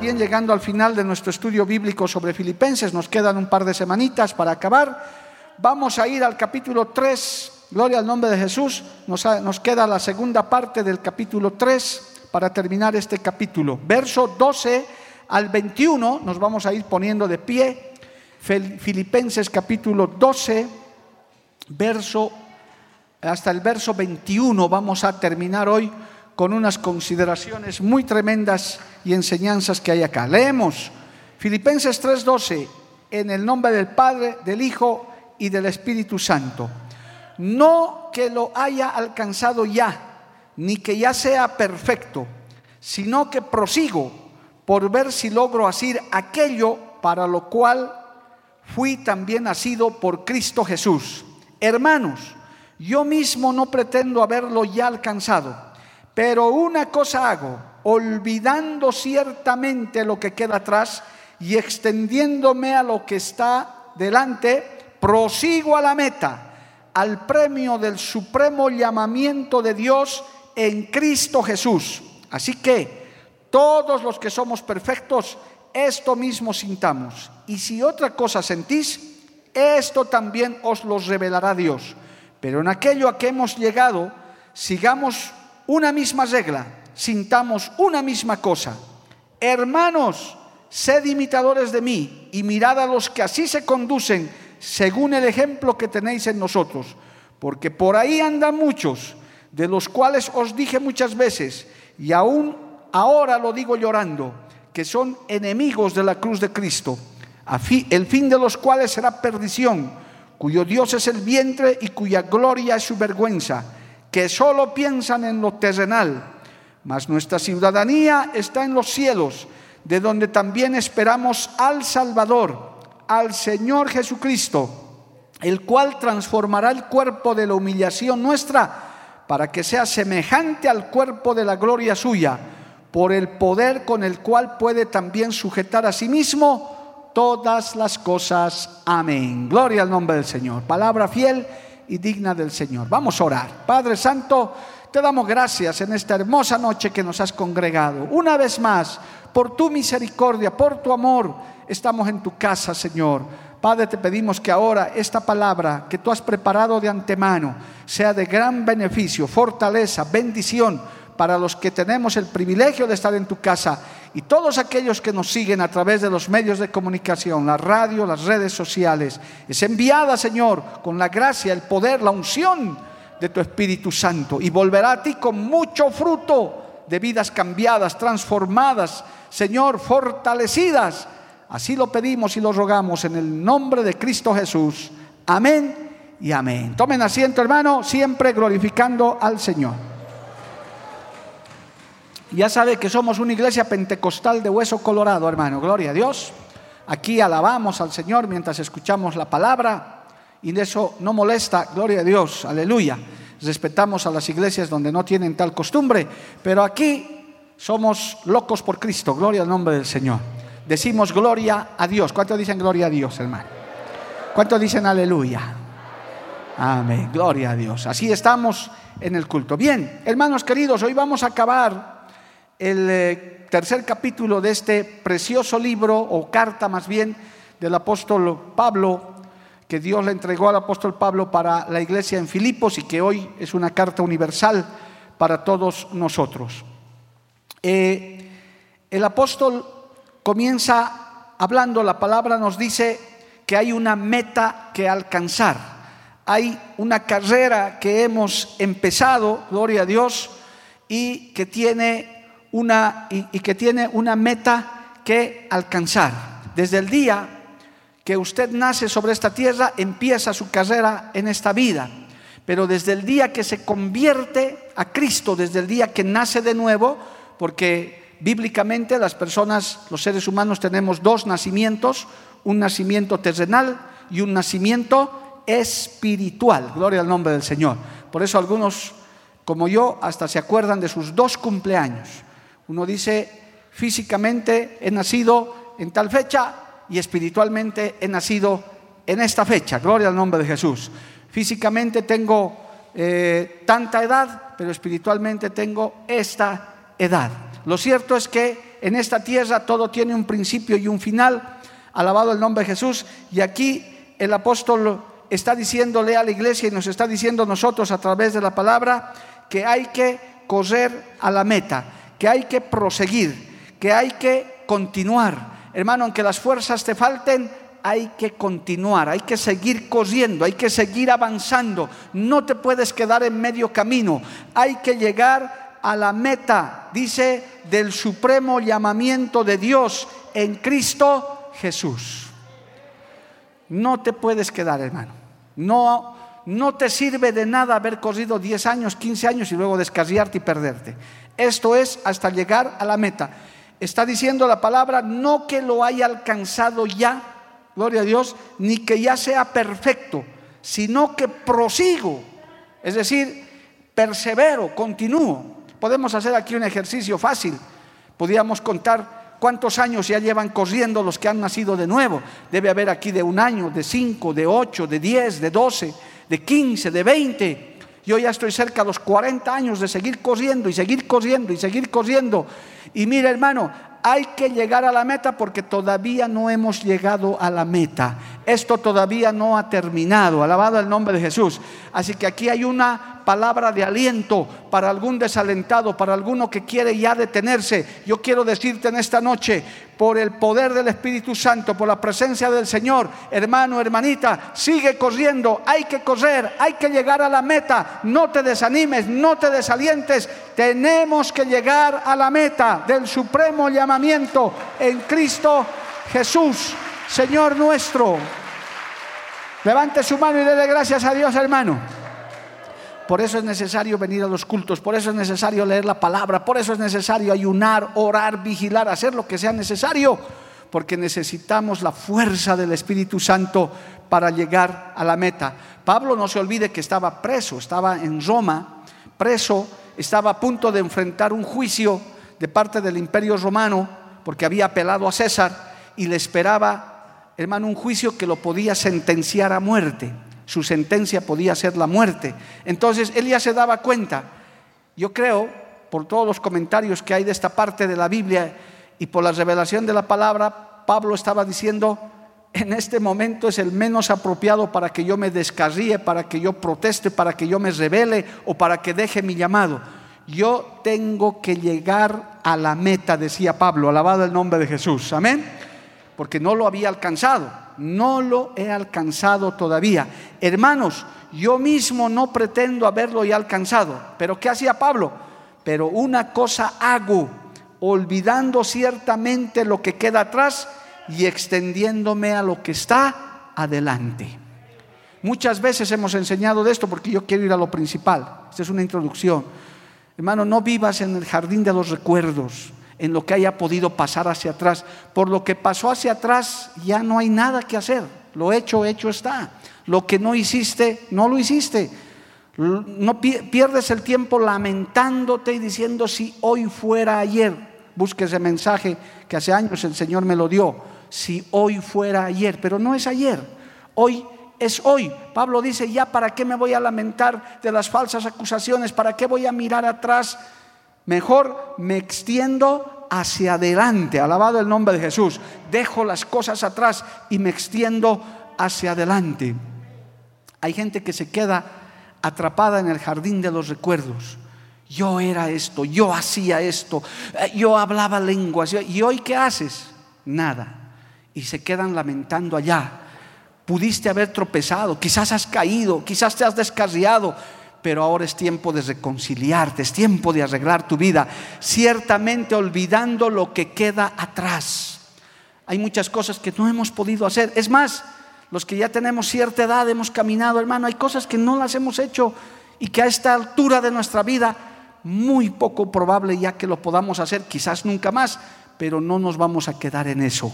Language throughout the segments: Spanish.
También llegando al final de nuestro estudio bíblico sobre Filipenses, nos quedan un par de semanitas para acabar. Vamos a ir al capítulo 3, gloria al nombre de Jesús. Nos, queda la segunda parte del capítulo 3 para terminar este capítulo. Verso 12 al 21 nos vamos a ir poniendo de pie. Filipenses capítulo 12, verso hasta el verso 21 vamos a terminar hoy con unas consideraciones muy tremendas y enseñanzas que hay acá. Leemos Filipenses 3:12 en el nombre del Padre, del Hijo y del Espíritu Santo. No que lo haya alcanzado ya, ni que ya sea perfecto, sino que prosigo por ver si logro hacer aquello para lo cual fui también nacido por Cristo Jesús. Hermanos, yo mismo no pretendo haberlo ya alcanzado pero una cosa hago, olvidando ciertamente lo que queda atrás y extendiéndome a lo que está delante, prosigo a la meta, al premio del supremo llamamiento de Dios en Cristo Jesús. Así que todos los que somos perfectos, esto mismo sintamos. Y si otra cosa sentís, esto también os lo revelará Dios. Pero en aquello a que hemos llegado, sigamos una misma regla, sintamos una misma cosa. Hermanos, sed imitadores de mí y mirad a los que así se conducen según el ejemplo que tenéis en nosotros, porque por ahí andan muchos, de los cuales os dije muchas veces, y aún ahora lo digo llorando, que son enemigos de la cruz de Cristo, el fin de los cuales será perdición, cuyo Dios es el vientre y cuya gloria es su vergüenza que solo piensan en lo terrenal, mas nuestra ciudadanía está en los cielos, de donde también esperamos al Salvador, al Señor Jesucristo, el cual transformará el cuerpo de la humillación nuestra para que sea semejante al cuerpo de la gloria suya, por el poder con el cual puede también sujetar a sí mismo todas las cosas. Amén. Gloria al nombre del Señor. Palabra fiel y digna del Señor. Vamos a orar. Padre Santo, te damos gracias en esta hermosa noche que nos has congregado. Una vez más, por tu misericordia, por tu amor, estamos en tu casa, Señor. Padre, te pedimos que ahora esta palabra que tú has preparado de antemano sea de gran beneficio, fortaleza, bendición para los que tenemos el privilegio de estar en tu casa y todos aquellos que nos siguen a través de los medios de comunicación, la radio, las redes sociales. Es enviada, Señor, con la gracia, el poder, la unción de tu Espíritu Santo y volverá a ti con mucho fruto de vidas cambiadas, transformadas, Señor, fortalecidas. Así lo pedimos y lo rogamos en el nombre de Cristo Jesús. Amén y amén. Tomen asiento, hermano, siempre glorificando al Señor. Ya sabe que somos una iglesia pentecostal de hueso colorado, hermano. Gloria a Dios. Aquí alabamos al Señor mientras escuchamos la palabra y de eso no molesta. Gloria a Dios. Aleluya. Respetamos a las iglesias donde no tienen tal costumbre, pero aquí somos locos por Cristo. Gloria al nombre del Señor. Decimos gloria a Dios. ¿Cuántos dicen gloria a Dios, hermano? ¿Cuántos dicen aleluya? Amén. Gloria a Dios. Así estamos en el culto. Bien, hermanos queridos, hoy vamos a acabar el eh, tercer capítulo de este precioso libro, o carta más bien, del apóstol Pablo, que Dios le entregó al apóstol Pablo para la iglesia en Filipos y que hoy es una carta universal para todos nosotros. Eh, el apóstol comienza hablando, la palabra nos dice que hay una meta que alcanzar, hay una carrera que hemos empezado, gloria a Dios, y que tiene una, y, que tiene una meta que alcanzar. Desde el día que usted nace sobre esta tierra, empieza su carrera en esta vida. Pero desde el día que se convierte a Cristo, desde el día que nace de nuevo, porque bíblicamente las personas, los seres humanos tenemos dos nacimientos, un nacimiento terrenal y un nacimiento espiritual. Gloria al nombre del Señor. Por eso algunos, como yo, hasta se acuerdan de sus dos cumpleaños. Uno dice, físicamente he nacido en tal fecha y espiritualmente he nacido en esta fecha. Gloria al nombre de Jesús. Físicamente tengo eh, tanta edad, pero espiritualmente tengo esta edad. Lo cierto es que en esta tierra todo tiene un principio y un final. Alabado el nombre de Jesús. Y aquí el apóstol está diciéndole a la iglesia y nos está diciendo nosotros a través de la palabra que hay que correr a la meta, que hay que proseguir, que hay que continuar. Hermano, aunque las fuerzas te falten, hay que continuar, hay que seguir corriendo, hay que seguir avanzando. No te puedes quedar en medio camino, hay que llegar a la meta, dice, del supremo llamamiento de Dios en Cristo Jesús. No te puedes quedar, hermano. No, no te sirve de nada haber corrido 10 años, 15 años y luego descarriarte y perderte. Esto es hasta llegar a la meta. Está diciendo la palabra, no que lo haya alcanzado ya, gloria a Dios, ni que ya sea perfecto, sino que prosigo, es decir, persevero, continúo. Podemos hacer aquí un ejercicio fácil. Podríamos contar cuántos años ya llevan corriendo los que han nacido de nuevo. Debe haber aquí de un año, de cinco, de ocho, de diez, de doce, de quince, de veinte. Yo ya estoy cerca de los 40 años de seguir corriendo y seguir corriendo y seguir corriendo. Y mira hermano, hay que llegar a la meta porque todavía no hemos llegado a la meta. Esto todavía no ha terminado. Alabado el nombre de Jesús. Así que aquí hay una palabra de aliento para algún desalentado, para alguno que quiere ya detenerse. Yo quiero decirte en esta noche, por el poder del Espíritu Santo, por la presencia del Señor, hermano, hermanita, sigue corriendo. Hay que correr, hay que llegar a la meta. No te desanimes, no te desalientes. Tenemos que llegar a la meta del supremo en Cristo Jesús. Señor nuestro. Levante su mano y dele gracias a Dios, hermano. Por eso es necesario venir a los cultos, por eso es necesario leer la palabra, por eso es necesario ayunar, orar, vigilar, hacer lo que sea necesario, porque necesitamos la fuerza del Espíritu Santo para llegar a la meta. Pablo no se olvide que estaba preso, estaba en Roma, preso, estaba a punto de enfrentar un juicio de parte del imperio romano, porque había apelado a César y le esperaba hermano, un juicio que lo podía sentenciar a muerte. Su sentencia podía ser la muerte. Entonces él ya se daba cuenta. Yo creo, por todos los comentarios que hay de esta parte de la Biblia y por la revelación de la palabra, Pablo estaba diciendo, en este momento es el menos apropiado para que yo me descarríe, para que yo proteste, para que yo me revele o para que deje mi llamado. Yo tengo que llegar a la meta, decía Pablo, alabado el nombre de Jesús. Amén porque no lo había alcanzado, no lo he alcanzado todavía. Hermanos, yo mismo no pretendo haberlo ya alcanzado, pero ¿qué hacía Pablo? Pero una cosa hago, olvidando ciertamente lo que queda atrás y extendiéndome a lo que está adelante. Muchas veces hemos enseñado de esto porque yo quiero ir a lo principal. Esta es una introducción. Hermano, no vivas en el jardín de los recuerdos en lo que haya podido pasar hacia atrás. Por lo que pasó hacia atrás ya no hay nada que hacer. Lo hecho, hecho está. Lo que no hiciste, no lo hiciste. No pierdes el tiempo lamentándote y diciendo si hoy fuera ayer. Busque ese mensaje que hace años el Señor me lo dio. Si hoy fuera ayer, pero no es ayer. Hoy es hoy. Pablo dice, ya para qué me voy a lamentar de las falsas acusaciones, para qué voy a mirar atrás Mejor me extiendo hacia adelante. Alabado el nombre de Jesús. Dejo las cosas atrás y me extiendo hacia adelante. Hay gente que se queda atrapada en el jardín de los recuerdos. Yo era esto, yo hacía esto, eh, yo hablaba lenguas. ¿Y hoy qué haces? Nada. Y se quedan lamentando allá. Pudiste haber tropezado, quizás has caído, quizás te has descarriado, pero ahora es tiempo de reconciliarte, es tiempo de arreglar tu vida, ciertamente olvidando lo que queda atrás. Hay muchas cosas que no hemos podido hacer. Es más, los que ya tenemos cierta edad hemos caminado, hermano, hay cosas que no las hemos hecho y que a esta altura de nuestra vida muy poco probable ya que lo podamos hacer, quizás nunca más, pero no nos vamos a quedar en eso.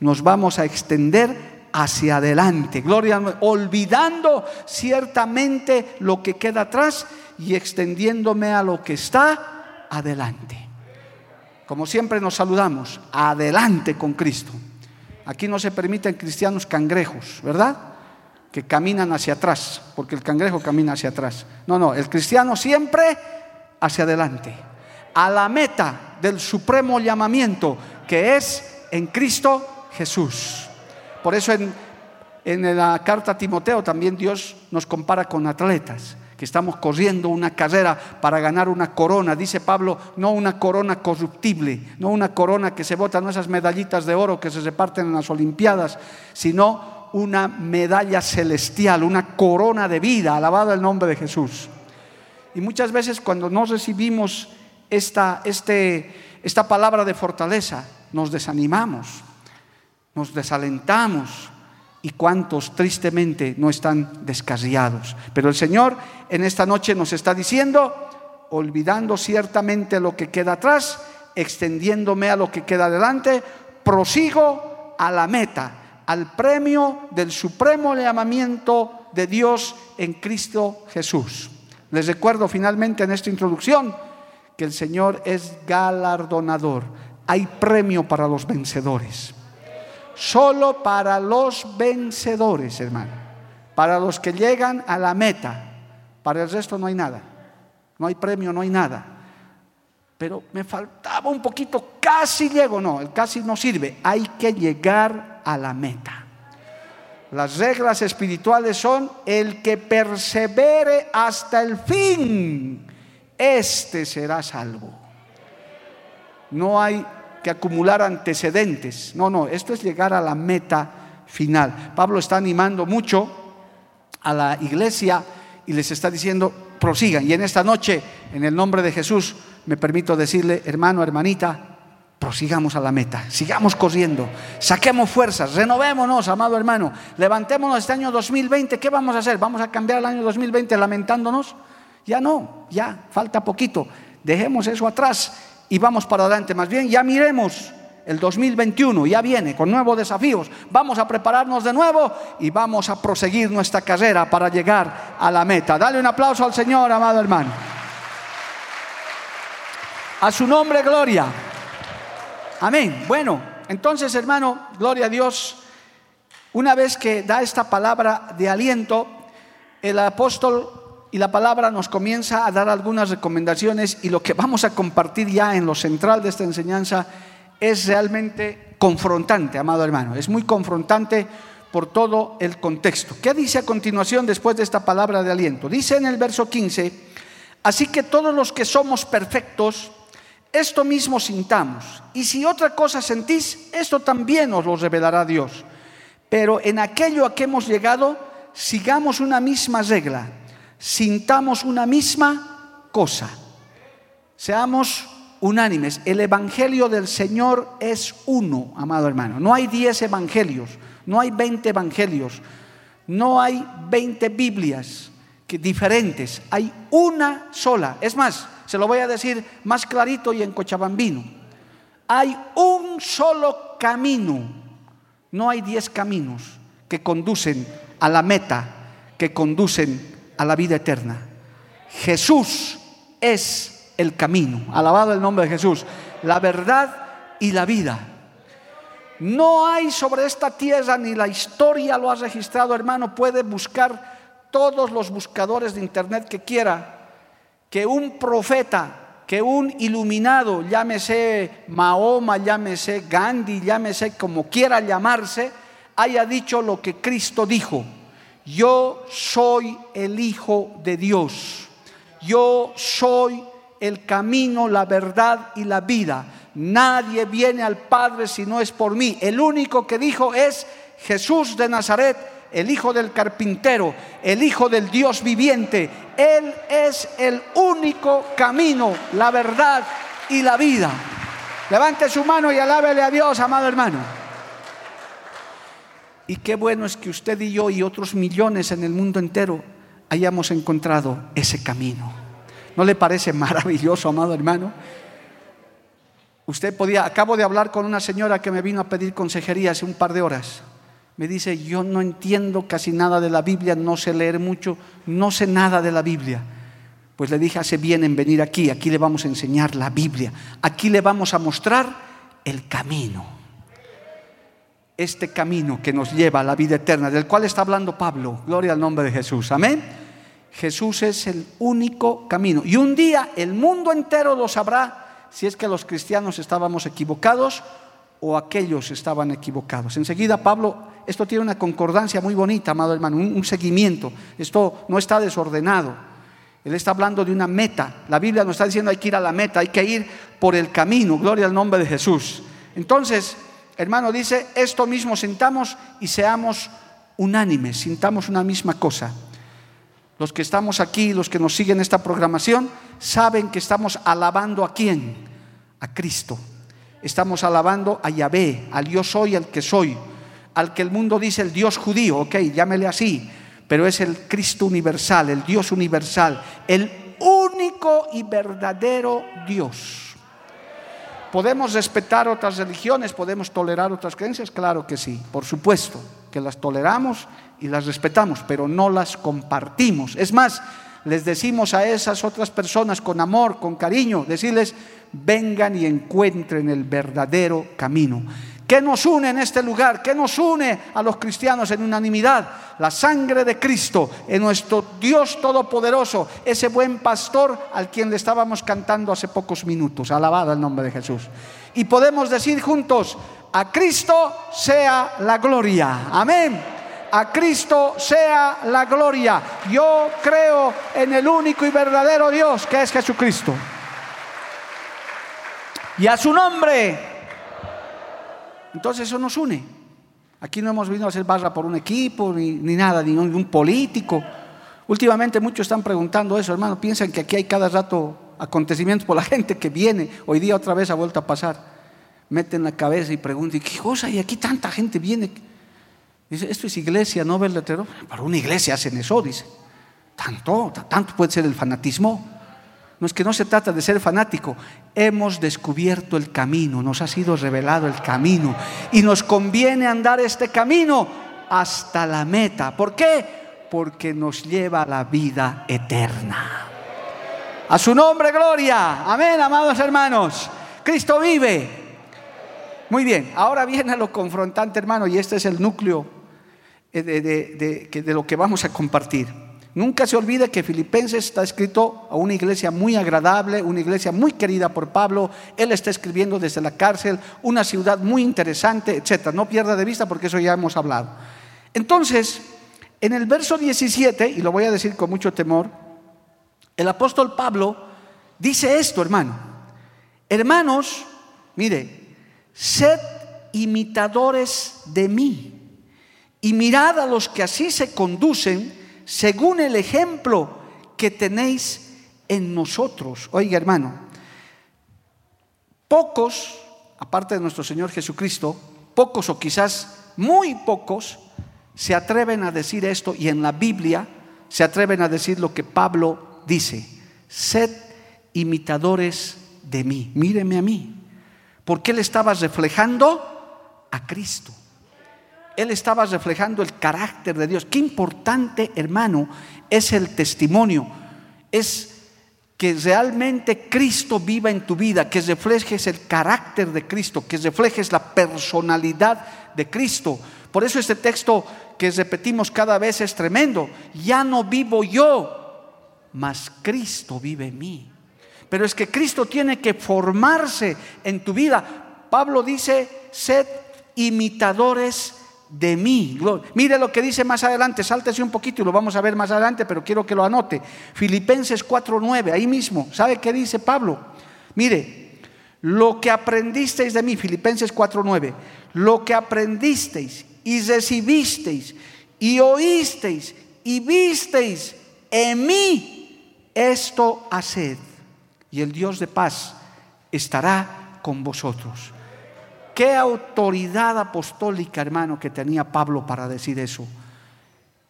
Nos vamos a extender hacia adelante, gloria, olvidando ciertamente lo que queda atrás y extendiéndome a lo que está adelante. Como siempre nos saludamos, adelante con Cristo. Aquí no se permiten cristianos cangrejos, ¿verdad? Que caminan hacia atrás, porque el cangrejo camina hacia atrás. No, no, el cristiano siempre hacia adelante, a la meta del supremo llamamiento que es en Cristo Jesús. Por eso en, en la carta a Timoteo también Dios nos compara con atletas que estamos corriendo una carrera para ganar una corona. Dice Pablo, no una corona corruptible, no una corona que se bota, no esas medallitas de oro que se reparten en las Olimpiadas, sino una medalla celestial, una corona de vida, alabado el nombre de Jesús. Y muchas veces cuando no recibimos esta, este, esta palabra de fortaleza, nos desanimamos, nos desalentamos. Y cuántos tristemente no están descarriados. Pero el Señor en esta noche nos está diciendo, olvidando ciertamente lo que queda atrás, extendiéndome a lo que queda adelante, prosigo a la meta, al premio del supremo llamamiento de Dios en Cristo Jesús. Les recuerdo finalmente en esta introducción que el Señor es galardonador. Hay premio para los vencedores. Solo para los vencedores, hermano. Para los que llegan a la meta. Para el resto no hay nada. No hay premio, no hay nada. Pero me faltaba un poquito, casi llego. No, el casi no sirve. Hay que llegar a la meta. Las reglas espirituales son el que persevere hasta el fin, este será salvo. No hay que acumular antecedentes. No, no, esto es llegar a la meta final. Pablo está animando mucho a la iglesia y les está diciendo, prosigan. Y en esta noche, en el nombre de Jesús, me permito decirle, hermano, hermanita, prosigamos a la meta, sigamos corriendo, saquemos fuerzas, renovémonos, amado hermano, levantémonos este año 2020, ¿qué vamos a hacer? ¿Vamos a cambiar el año 2020 lamentándonos? Ya no, ya falta poquito, dejemos eso atrás y vamos para adelante, más bien ya miremos el 2021 ya viene con nuevos desafíos. Vamos a prepararnos de nuevo y vamos a proseguir nuestra carrera para llegar a la meta. Dale un aplauso al Señor, amado hermano. A su nombre, gloria. Amén. Bueno, entonces hermano, gloria a Dios. Una vez que da esta palabra de aliento, el apóstol y la palabra nos comienza a dar algunas recomendaciones y lo que vamos a compartir ya en lo central de esta enseñanza es realmente confrontante, amado hermano. Es muy confrontante por todo el contexto. ¿Qué dice a continuación después de esta palabra de aliento? Dice en el verso 15, así que todos los que somos perfectos, esto mismo sintamos. Y si otra cosa sentís, esto también os lo revelará Dios. Pero en aquello a que hemos llegado, sigamos una misma regla, sintamos una misma cosa. Seamos unánimes. El Evangelio del Señor es uno, amado hermano. No hay diez evangelios, no hay veinte evangelios, no hay veinte Biblias que diferentes. Hay una sola. Es más, se lo voy a decir más clarito y en cochabambino. Hay un solo camino, no hay diez caminos que conducen a la meta, que conducen a la vida eterna. Jesús es el camino, alabado el nombre de Jesús, la verdad y la vida. No hay sobre esta tierra, ni la historia lo ha registrado, hermano, puede buscar todos los buscadores de internet que quiera que un profeta, que un iluminado, llámese Mahoma, llámese Gandhi, llámese como quiera llamarse, haya dicho lo que Cristo dijo. Yo soy el Hijo de Dios. Yo soy el camino, la verdad y la vida. Nadie viene al Padre si no es por mí. El único que dijo es Jesús de Nazaret el hijo del carpintero, el hijo del Dios viviente. Él es el único camino, la verdad y la vida. Levante su mano y alábele a Dios, amado hermano. Y qué bueno es que usted y yo y otros millones en el mundo entero hayamos encontrado ese camino. ¿No le parece maravilloso, amado hermano? Usted podía, acabo de hablar con una señora que me vino a pedir consejería hace un par de horas. Me dice, yo no entiendo casi nada de la Biblia, no sé leer mucho, no sé nada de la Biblia. Pues le dije, hace bien en venir aquí, aquí le vamos a enseñar la Biblia, aquí le vamos a mostrar el camino. Este camino que nos lleva a la vida eterna, del cual está hablando Pablo, gloria al nombre de Jesús, amén. Jesús es el único camino. Y un día el mundo entero lo sabrá si es que los cristianos estábamos equivocados o aquellos estaban equivocados. Enseguida Pablo, esto tiene una concordancia muy bonita, amado hermano, un, seguimiento. Esto no está desordenado. Él está hablando de una meta. La Biblia nos está diciendo hay que ir a la meta, hay que ir por el camino. Gloria al nombre de Jesús. Entonces, hermano, dice, esto mismo sintamos y seamos unánimes, sintamos una misma cosa. Los que estamos aquí, los que nos siguen esta programación, saben que estamos alabando a quién? A Cristo. Estamos alabando a Yahvé, al yo soy el que soy, al que el mundo dice el Dios judío, ok, llámele así pero es el Cristo universal, el Dios universal, el único y verdadero Dios. ¿Podemos respetar otras religiones? ¿Podemos tolerar otras creencias? Claro que sí, por supuesto, que las toleramos y las respetamos, pero no las compartimos. Es más, les decimos a esas otras personas con amor, con cariño, decirles, vengan y encuentren el verdadero camino. ¿Qué nos une en este lugar? ¿Qué nos une a los cristianos en unanimidad? La sangre de Cristo, en nuestro Dios Todopoderoso, ese buen pastor al quien le estábamos cantando hace pocos minutos. Alabado el nombre de Jesús. Y podemos decir juntos, a Cristo sea la gloria. Amén. A Cristo sea la gloria. Yo creo en el único y verdadero Dios que es Jesucristo. Y a su nombre entonces eso nos une. Aquí no hemos venido a hacer barra por un equipo, ni, nada, ni un, un, político. Últimamente muchos están preguntando eso, hermano. Piensan que aquí hay cada rato acontecimientos por la gente que viene. Hoy día otra vez ha vuelto a pasar. Meten la cabeza y preguntan, ¿qué cosa? Y aquí tanta gente viene. Dice, esto es iglesia, ¿no, verdadero? Para una iglesia hacen eso, dice. Tanto, tanto puede ser el fanatismo. No es que no se trata de ser fanático, hemos descubierto el camino, nos ha sido revelado el camino y nos conviene andar este camino hasta la meta. ¿Por qué? Porque nos lleva a la vida eterna. A su nombre, gloria. Amén, amados hermanos. Cristo vive. Muy bien, ahora viene lo confrontante, hermano, y este es el núcleo de, de, de lo que vamos a compartir. Nunca se olvide que Filipenses está escrito a una iglesia muy agradable, una iglesia muy querida por Pablo. Él está escribiendo desde la cárcel, una ciudad muy interesante, etc. No pierda de vista porque eso ya hemos hablado. Entonces, en el verso 17, y lo voy a decir con mucho temor, el apóstol Pablo dice esto, hermano. Hermanos, mire, sed imitadores de mí y mirad a los que así se conducen según el ejemplo que tenéis en nosotros. Oiga, hermano, pocos, aparte de nuestro Señor Jesucristo, pocos o quizás muy pocos se atreven a decir esto y en la Biblia se atreven a decir lo que Pablo dice. Sed imitadores de mí. Míreme a mí. Porque él estaba reflejando a Cristo él estaba reflejando el carácter de Dios. Qué importante, hermano, es el testimonio. Es que realmente Cristo viva en tu vida, que reflejes el carácter de Cristo, que reflejes la personalidad de Cristo. Por eso este texto que repetimos cada vez es tremendo. Ya no vivo yo, mas Cristo vive en mí. Pero es que Cristo tiene que formarse en tu vida. Pablo dice, sed imitadores de mí. Mire lo que dice más adelante, sáltese un poquito y lo vamos a ver más adelante, pero quiero que lo anote. Filipenses 4:9, ahí mismo. ¿Sabe qué dice Pablo? Mire, lo que aprendisteis de mí, Filipenses 4:9, lo que aprendisteis y recibisteis y oísteis y visteis en mí, esto haced. Y el Dios de paz estará con vosotros. Qué autoridad apostólica, hermano, que tenía Pablo para decir eso.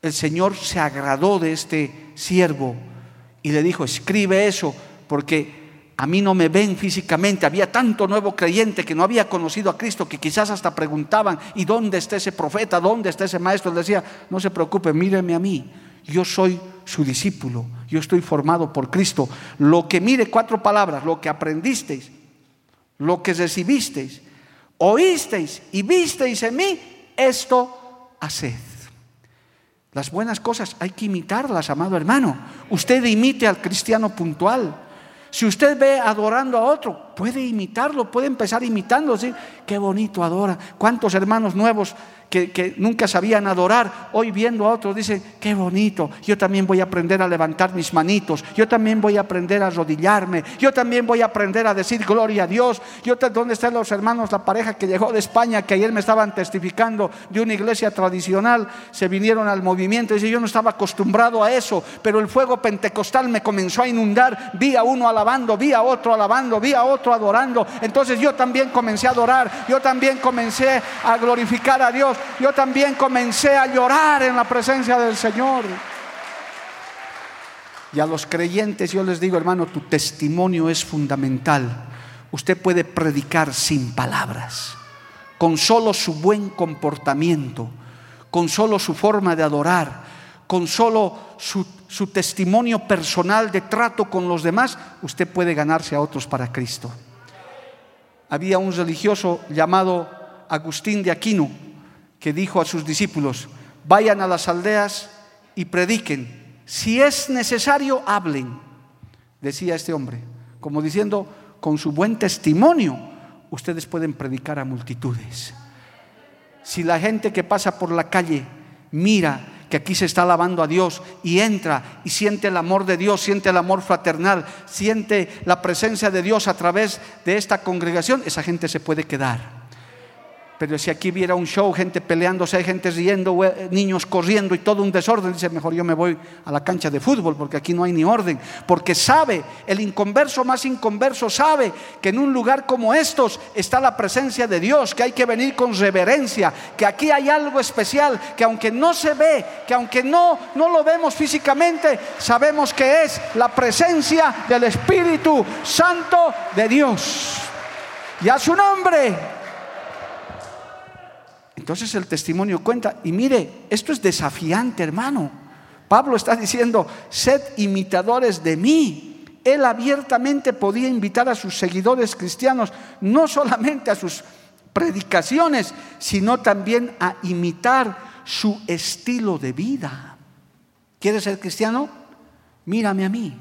El Señor se agradó de este siervo y le dijo, escribe eso, porque a mí no me ven físicamente. Había tanto nuevo creyente que no había conocido a Cristo que quizás hasta preguntaban, ¿y dónde está ese profeta? ¿Dónde está ese maestro? Le decía, no se preocupe, míreme a mí. Yo soy su discípulo, yo estoy formado por Cristo. Lo que mire cuatro palabras, lo que aprendisteis, lo que recibisteis, oísteis y visteis en mí, esto haced. Las buenas cosas hay que imitarlas, amado hermano. Usted imite al cristiano puntual. Si usted ve adorando a otro, puede imitarlo, puede empezar imitando, decir, qué bonito adora. ¿Cuántos hermanos nuevos que, nunca sabían adorar, hoy viendo a otros dicen, qué bonito, yo también voy a aprender a levantar mis manitos, yo también voy a aprender a arrodillarme, yo también voy a aprender a decir gloria a Dios. Yo, ¿Dónde están los hermanos, la pareja que llegó de España, que ayer me estaban testificando de una iglesia tradicional, se vinieron al movimiento, dice, yo no estaba acostumbrado a eso, pero el fuego pentecostal me comenzó a inundar, vi a uno alabando, vi a otro alabando, vi a otro adorando, entonces yo también comencé a adorar, yo también comencé a glorificar a Dios yo también comencé a llorar en la presencia del Señor. Y a los creyentes yo les digo, hermano, tu testimonio es fundamental. Usted puede predicar sin palabras, con solo su buen comportamiento, con solo su forma de adorar, con solo su, su testimonio personal de trato con los demás, usted puede ganarse a otros para Cristo. Había un religioso llamado Agustín de Aquino, que dijo a sus discípulos, vayan a las aldeas y prediquen. Si es necesario, hablen, decía este hombre, como diciendo, con su buen testimonio, ustedes pueden predicar a multitudes. Si la gente que pasa por la calle mira que aquí se está alabando a Dios y entra y siente el amor de Dios, siente el amor fraternal, siente la presencia de Dios a través de esta congregación, esa gente se puede quedar. Pero si aquí viera un show, gente peleándose, gente riendo, niños corriendo y todo un desorden, dice, mejor yo me voy a la cancha de fútbol porque aquí no hay ni orden. Porque sabe, el inconverso más inconverso sabe que en un lugar como estos está la presencia de Dios, que hay que venir con reverencia, que aquí hay algo especial, que aunque no se ve, que aunque no, no lo vemos físicamente, sabemos que es la presencia del Espíritu Santo de Dios. Y a su nombre entonces el testimonio cuenta. Y mire, esto es desafiante, hermano. Pablo está diciendo, sed imitadores de mí. Él abiertamente podía invitar a sus seguidores cristianos, no solamente a sus predicaciones, sino también a imitar su estilo de vida. ¿Quieres ser cristiano? Mírame a mí.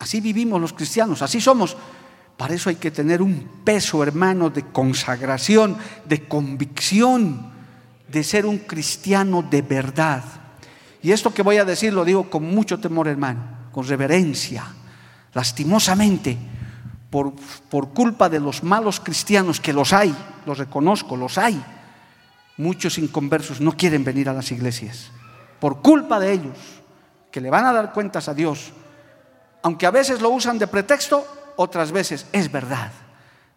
Así vivimos los cristianos, así somos. Para eso hay que tener un peso, hermano, de consagración, de convicción, de ser un cristiano de verdad. Y esto que voy a decir lo digo con mucho temor, hermano, con reverencia. Lastimosamente, por, por culpa de los malos cristianos, que los hay, los reconozco, los hay, muchos inconversos no quieren venir a las iglesias. Por culpa de ellos, que le van a dar cuentas a Dios, aunque a veces lo usan de pretexto, otras veces es verdad.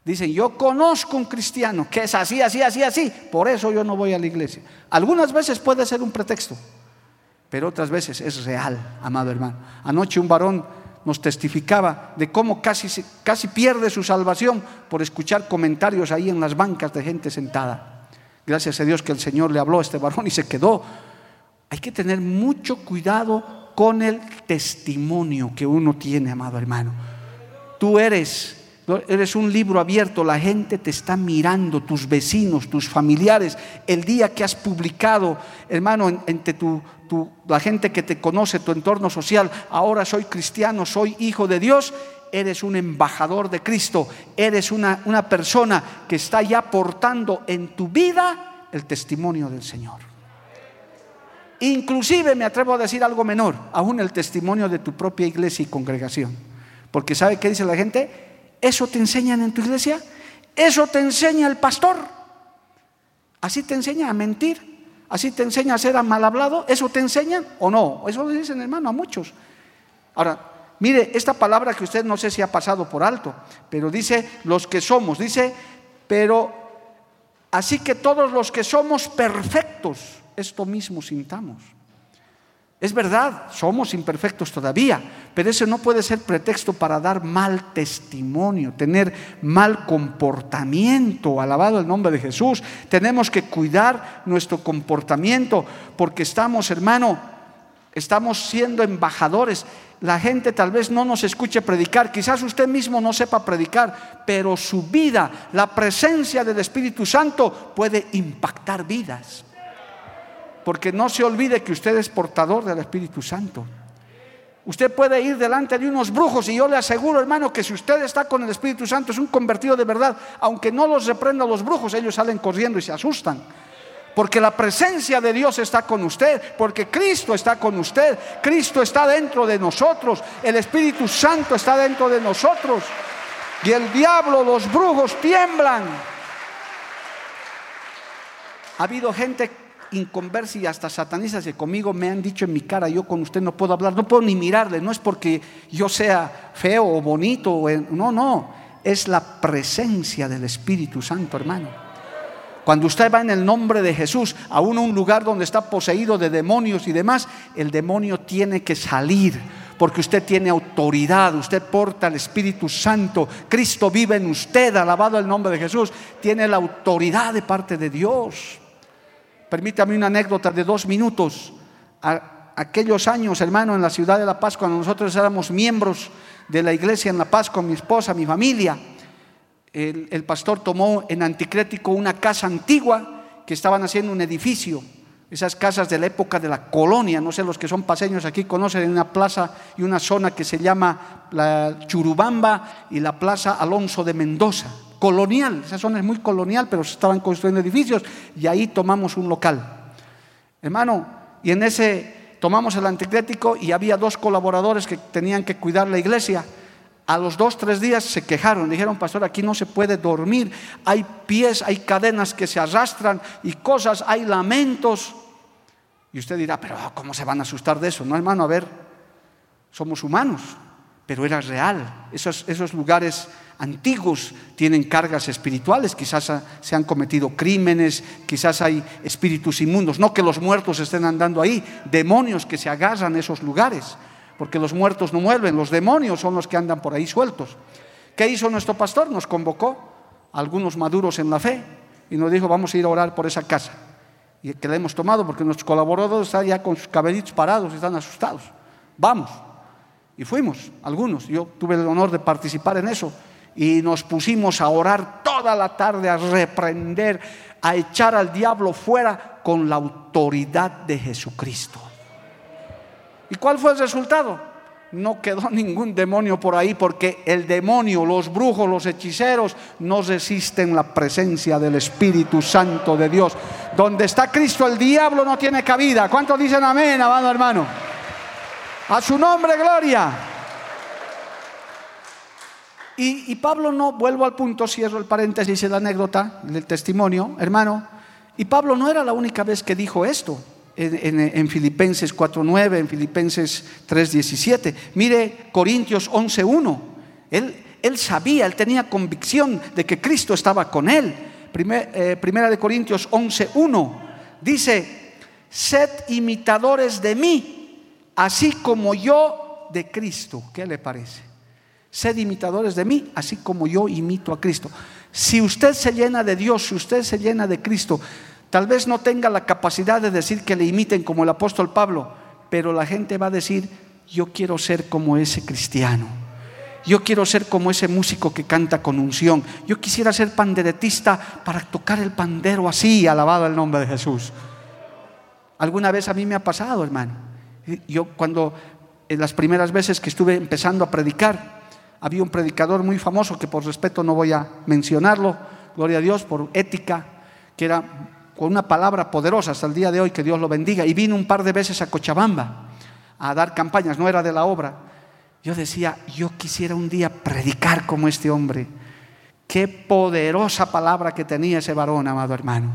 Dicen, yo conozco un cristiano que es así, así, así, así, por eso yo no voy a la iglesia. Algunas veces puede ser un pretexto, pero otras veces es real, amado hermano. Anoche un varón nos testificaba de cómo casi, casi pierde su salvación por escuchar comentarios ahí en las bancas de gente sentada. Gracias a Dios que el Señor le habló a este varón y se quedó. Hay que tener mucho cuidado con el testimonio que uno tiene, amado hermano. Tú eres, eres un libro abierto, la gente te está mirando, tus vecinos, tus familiares. El día que has publicado, hermano, entre tu, la gente que te conoce, tu entorno social, ahora soy cristiano, soy hijo de Dios, eres un embajador de Cristo, eres una, una persona que está ya portando en tu vida el testimonio del Señor. Inclusive me atrevo a decir algo menor, aún el testimonio de tu propia iglesia y congregación. Porque ¿sabe qué dice la gente? ¿Eso te enseñan en tu iglesia? ¿Eso te enseña el pastor? ¿Así te enseña a mentir? ¿Así te enseña a ser mal hablado? ¿Eso te enseñan o no? Eso lo dicen, hermano, a muchos. Ahora, mire, esta palabra que usted no sé si ha pasado por alto, pero dice los que somos, dice, pero Así que todos los que somos perfectos, esto mismo sintamos. Es verdad, somos imperfectos todavía, pero ese no puede ser pretexto para dar mal testimonio, tener mal comportamiento. Alabado el nombre de Jesús. Tenemos que cuidar nuestro comportamiento porque estamos, hermano, estamos siendo embajadores. La gente tal vez no nos escuche predicar, quizás usted mismo no sepa predicar, pero su vida, la presencia del Espíritu Santo puede impactar vidas porque no se olvide que usted es portador del Espíritu Santo. Usted puede ir delante de unos brujos y yo le aseguro, hermano, que si usted está con el Espíritu Santo es un convertido de verdad, aunque no los reprenda los brujos, ellos salen corriendo y se asustan. Porque la presencia de Dios está con usted, porque Cristo está con usted, Cristo está dentro de nosotros, el Espíritu Santo está dentro de nosotros. Y el diablo, los brujos tiemblan. Ha habido gente inconversa y hasta satanistas que conmigo me han dicho en mi cara, yo con usted no puedo hablar, no puedo ni mirarle, no es porque yo sea feo o bonito, no, no, es la presencia del Espíritu Santo, hermano. Cuando usted va en el nombre de Jesús a un lugar donde está poseído de demonios y demás, el demonio tiene que salir porque usted tiene autoridad, usted porta el Espíritu Santo, Cristo vive en usted, alabado el nombre de Jesús, tiene la autoridad de parte de Dios. Permítame una anécdota de dos minutos. aquellos años, hermano, en la ciudad de La Paz, cuando nosotros éramos miembros de la iglesia en La Paz con mi esposa, mi familia, el, el pastor tomó en Anticrético una casa antigua que estaban haciendo un edificio esas casas de la época de la colonia, no sé, los que son paseños aquí conocen una plaza y una zona que se llama la Churubamba y la Plaza Alonso de Mendoza colonial, esa zona es muy colonial, pero se estaban construyendo edificios y ahí tomamos un local. Hermano, y en ese tomamos el anticrético y había dos colaboradores que tenían que cuidar la iglesia. A los dos, tres días se quejaron, dijeron, pastor, aquí no se puede dormir, hay pies, hay cadenas que se arrastran y cosas, hay lamentos. Y usted dirá, pero ¿cómo se van a asustar de eso? No, hermano, a ver, somos humanos, pero era real. Esos, lugares antiguos tienen cargas espirituales, quizás se han cometido crímenes, quizás hay espíritus inmundos, no que los muertos estén andando ahí, demonios que se agarran a esos lugares, porque los muertos no mueven, los demonios son los que andan por ahí sueltos. ¿Qué hizo nuestro pastor? Nos convocó a algunos maduros en la fe y nos dijo, vamos a ir a orar por esa casa. Y que la hemos tomado porque nuestros colaboradores están ya con sus cabellitos parados y están asustados. Vamos. Y fuimos, algunos. Yo tuve el honor de participar en eso y nos pusimos a orar toda la tarde, a reprender, a echar al diablo fuera con la autoridad de Jesucristo. ¿Y cuál fue el resultado? No quedó ningún demonio por ahí porque el demonio, los brujos, los hechiceros no resisten la presencia del Espíritu Santo de Dios. Donde está Cristo el diablo no tiene cabida. ¿Cuántos dicen amén, amado hermano? A su nombre, gloria. Y, Pablo no, vuelvo al punto, cierro el paréntesis de la anécdota, del testimonio, hermano. Y Pablo no era la única vez que dijo esto en, en Filipenses 4.9, en Filipenses 3.17. Mire Corintios 11.1. Él, él sabía, él tenía convicción de que Cristo estaba con él. Eh, primera de Corintios 11.1 dice, sed imitadores de mí, así como yo de Cristo. ¿Qué le parece? Sed imitadores de mí, así como yo imito a Cristo. Si usted se llena de Dios, si usted se llena de Cristo, tal vez no tenga la capacidad de decir que le imiten como el apóstol Pablo, pero la gente va a decir, yo quiero ser como ese cristiano. Yo quiero ser como ese músico que canta con unción. Yo quisiera ser panderetista para tocar el pandero así, alabado el nombre de Jesús. Alguna vez a mí me ha pasado, hermano. Yo cuando en las primeras veces que estuve empezando a predicar, había un predicador muy famoso que por respeto no voy a mencionarlo, gloria a Dios, por ética, que era con una palabra poderosa hasta el día de hoy, que Dios lo bendiga, y vino un par de veces a Cochabamba a dar campañas, no era de la obra. Yo decía, yo quisiera un día predicar como este hombre. Qué poderosa palabra que tenía ese varón, amado hermano.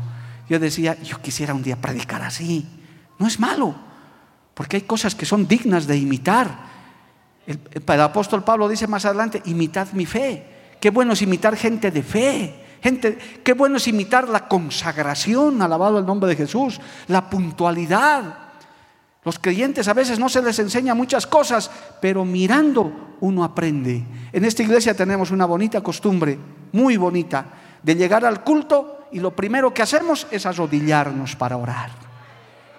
Yo decía, yo quisiera un día predicar así. No es malo, porque hay cosas que son dignas de imitar. El, apóstol Pablo dice más adelante, imitad mi fe. Qué bueno es imitar gente de fe, Gente, qué bueno es imitar la consagración, alabado el nombre de Jesús, la puntualidad. Los creyentes a veces no se les enseña muchas cosas, pero mirando uno aprende. En esta iglesia tenemos una bonita costumbre, muy bonita, de llegar al culto y lo primero que hacemos es arrodillarnos para orar.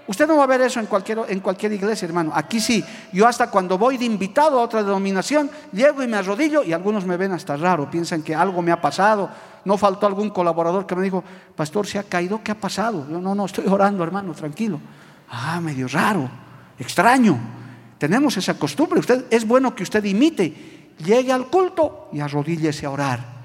Usted no va a ver eso en cualquier, en cualquier iglesia, hermano. Aquí sí. Yo hasta cuando voy de invitado a otra denominación, llego y me arrodillo y algunos me ven hasta raro. Piensan que algo me ha pasado. No faltó algún colaborador que me dijo, pastor, se ha caído, ¿qué ha pasado? Yo no, no, estoy orando, hermano, tranquilo. Ah, medio raro, extraño. Tenemos esa costumbre. Usted, es bueno que usted imite. Llegue al culto y arrodíllese a orar.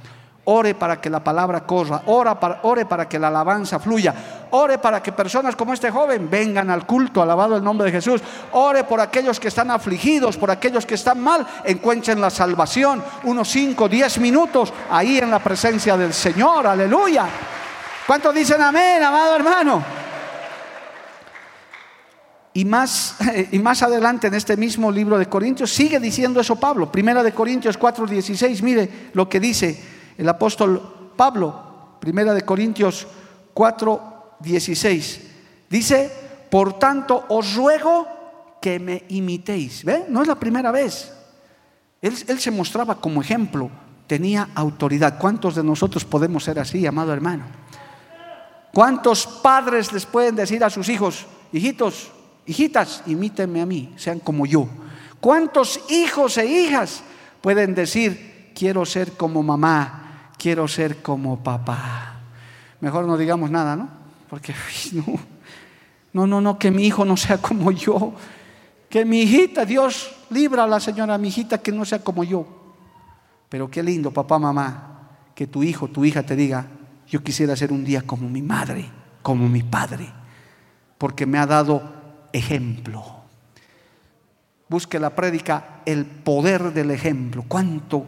Ore para que la palabra corra, para, ore para que la alabanza fluya, ore para que personas como este joven vengan al culto, alabado el nombre de Jesús. Ore por aquellos que están afligidos, por aquellos que están mal, encuentren la salvación. Unos 5, 10 minutos ahí en la presencia del Señor, aleluya. ¿Cuántos dicen amén, amado hermano? Y más, y más adelante en este mismo libro de Corintios sigue diciendo eso Pablo. Primera de Corintios 4:16, mire lo que dice el apóstol Pablo, primera de Corintios 4, 16, dice, por tanto os ruego que me imitéis. ¿Ve? No es la primera vez. Él, él se mostraba como ejemplo, tenía autoridad. ¿Cuántos de nosotros podemos ser así, amado hermano? ¿Cuántos padres les pueden decir a sus hijos, hijitos, hijitas, imítenme a mí, sean como yo? ¿Cuántos hijos e hijas pueden decir, quiero ser como mamá, quiero ser como papá. Mejor no digamos nada, ¿no? Porque no, no, no, no, que mi hijo no sea como yo. Que mi hijita, Dios libra a la señora, mi hijita, que no sea como yo. Pero qué lindo, papá, mamá, que tu hijo, tu hija te diga, yo quisiera ser un día como mi madre, como mi padre, porque me ha dado ejemplo. Busque la prédica, el poder del ejemplo. ¿Cuánto?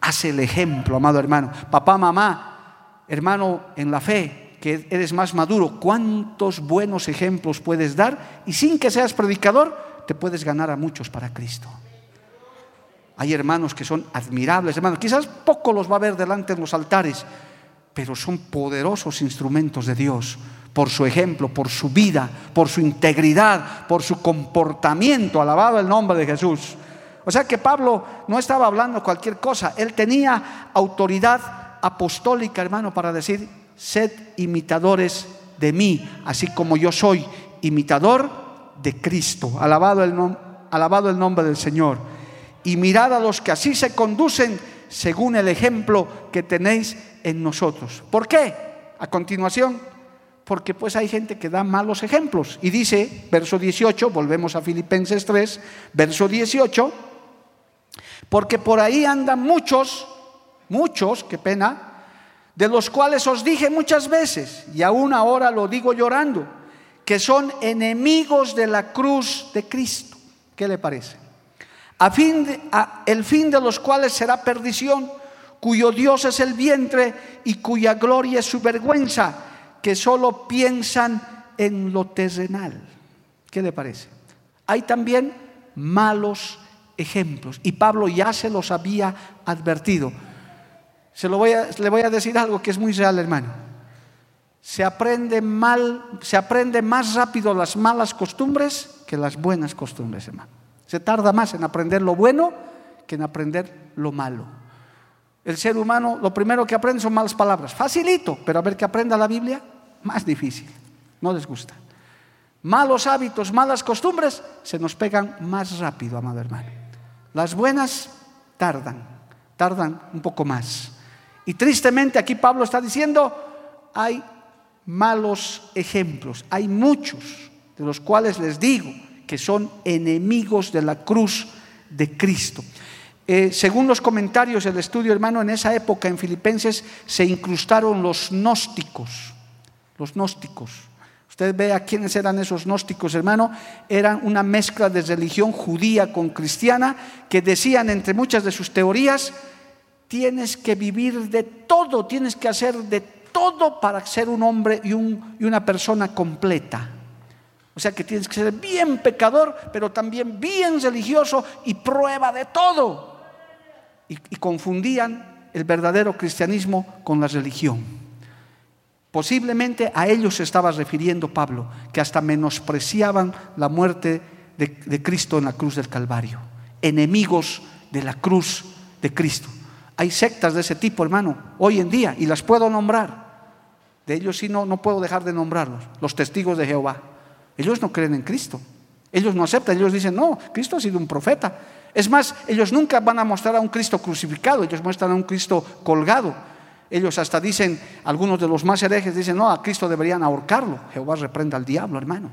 Hace el ejemplo, amado hermano. Papá, mamá, hermano en la fe, que eres más maduro, ¿cuántos buenos ejemplos puedes dar? Y sin que seas predicador, te puedes ganar a muchos para Cristo. Hay hermanos que son admirables, hermanos. Quizás poco los va a ver delante de los altares, pero son poderosos instrumentos de Dios por su ejemplo, por su vida, por su integridad, por su comportamiento. Alabado el nombre de Jesús. O sea que Pablo no estaba hablando cualquier cosa, él tenía autoridad apostólica, hermano, para decir, sed imitadores de mí, así como yo soy imitador de Cristo. Alabado el, alabado el nombre del Señor. Y mirad a los que así se conducen según el ejemplo que tenéis en nosotros. ¿Por qué? A continuación, porque pues hay gente que da malos ejemplos. Y dice, verso 18, volvemos a Filipenses 3, verso 18, porque por ahí andan muchos, muchos, qué pena, de los cuales os dije muchas veces, y aún ahora lo digo llorando, que son enemigos de la cruz de Cristo. ¿Qué le parece? A fin el fin de los cuales será perdición, cuyo Dios es el vientre y cuya gloria es su vergüenza, que solo piensan en lo terrenal. ¿Qué le parece? Hay también malos ejemplos. Y Pablo ya se los había advertido. Se lo voy a, le voy a decir algo que es muy real, hermano. Se aprende mal, se aprende más rápido las malas costumbres que las buenas costumbres, hermano. Se tarda más en aprender lo bueno que en aprender lo malo. El ser humano, lo primero que aprende son malas palabras. Facilito, pero a ver que aprenda la Biblia, más difícil. No les gusta. Malos hábitos, malas costumbres, se nos pegan más rápido, amado hermano. Las buenas tardan, tardan un poco más. Y tristemente aquí Pablo está diciendo, hay malos ejemplos, hay muchos de los cuales les digo que son enemigos de la cruz de Cristo. Eh, según los comentarios del estudio, hermano, en esa época en Filipenses se incrustaron los gnósticos, los gnósticos. Usted ve a quiénes eran esos gnósticos, hermano. Eran una mezcla de religión judía con cristiana que decían, entre muchas de sus teorías, tienes que vivir de todo, tienes que hacer de todo para ser un hombre y, una persona completa. O sea que tienes que ser bien pecador, pero también bien religioso y prueba de todo. y confundían el verdadero cristianismo con la religión. Posiblemente a ellos se estaba refiriendo Pablo, que hasta menospreciaban la muerte de, de, Cristo en la cruz del Calvario, enemigos de la cruz de Cristo. Hay sectas de ese tipo, hermano, hoy en día, y las puedo nombrar. De ellos sí no, no puedo dejar de nombrarlos, los testigos de Jehová. Ellos no creen en Cristo, ellos no aceptan, ellos dicen, no, Cristo ha sido un profeta. Es más, ellos nunca van a mostrar a un Cristo crucificado, ellos muestran a un Cristo colgado. Ellos hasta dicen, algunos de los más herejes dicen, no, a Cristo deberían ahorcarlo. Jehová reprenda al diablo, hermano.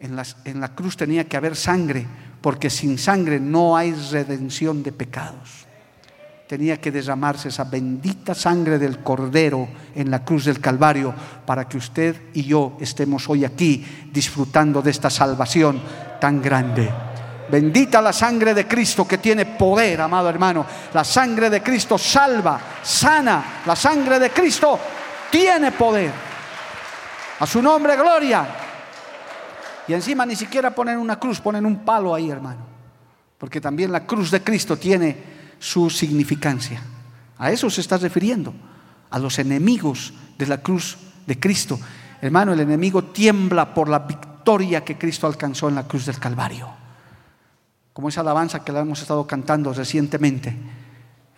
En, en la cruz tenía que haber sangre, porque sin sangre no hay redención de pecados. Tenía que derramarse esa bendita sangre del Cordero en la cruz del Calvario para que usted y yo estemos hoy aquí disfrutando de esta salvación tan grande. Bendita la sangre de Cristo que tiene poder, amado hermano. La sangre de Cristo salva, sana. La sangre de Cristo tiene poder. A su nombre, gloria. Y encima ni siquiera ponen una cruz, ponen un palo ahí, hermano. Porque también la cruz de Cristo tiene su significancia. A eso se está refiriendo, a los enemigos de la cruz de Cristo. Hermano, el enemigo tiembla por la victoria que Cristo alcanzó en la cruz del Calvario como esa alabanza que la hemos estado cantando recientemente.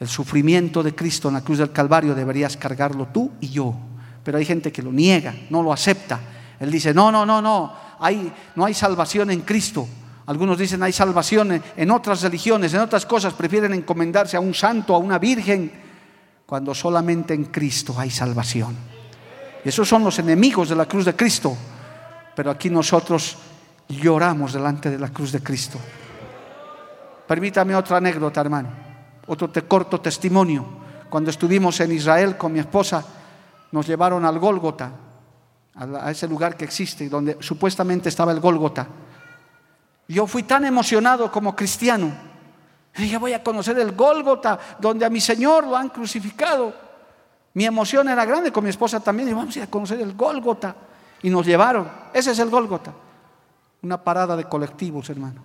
El sufrimiento de Cristo en la cruz del Calvario deberías cargarlo tú y yo. Pero hay gente que lo niega, no lo acepta. Él dice, no, no, no, no, hay, no hay salvación en Cristo. Algunos dicen hay salvación en otras religiones, en otras cosas, prefieren encomendarse a un santo, a una virgen, cuando solamente en Cristo hay salvación. esos son los enemigos de la cruz de Cristo. Pero aquí nosotros lloramos delante de la cruz de Cristo. Permítame otra anécdota, hermano, otro te corto testimonio. Cuando estuvimos en Israel con mi esposa, nos llevaron al Gólgota, a ese lugar que existe, donde supuestamente estaba el Gólgota. Yo fui tan emocionado como cristiano. Dije, voy a conocer el Gólgota, donde a mi Señor lo han crucificado. Mi emoción era grande con mi esposa también. Y vamos a ir a conocer el Gólgota. Y nos llevaron. Ese es el Gólgota. Una parada de colectivos, hermano.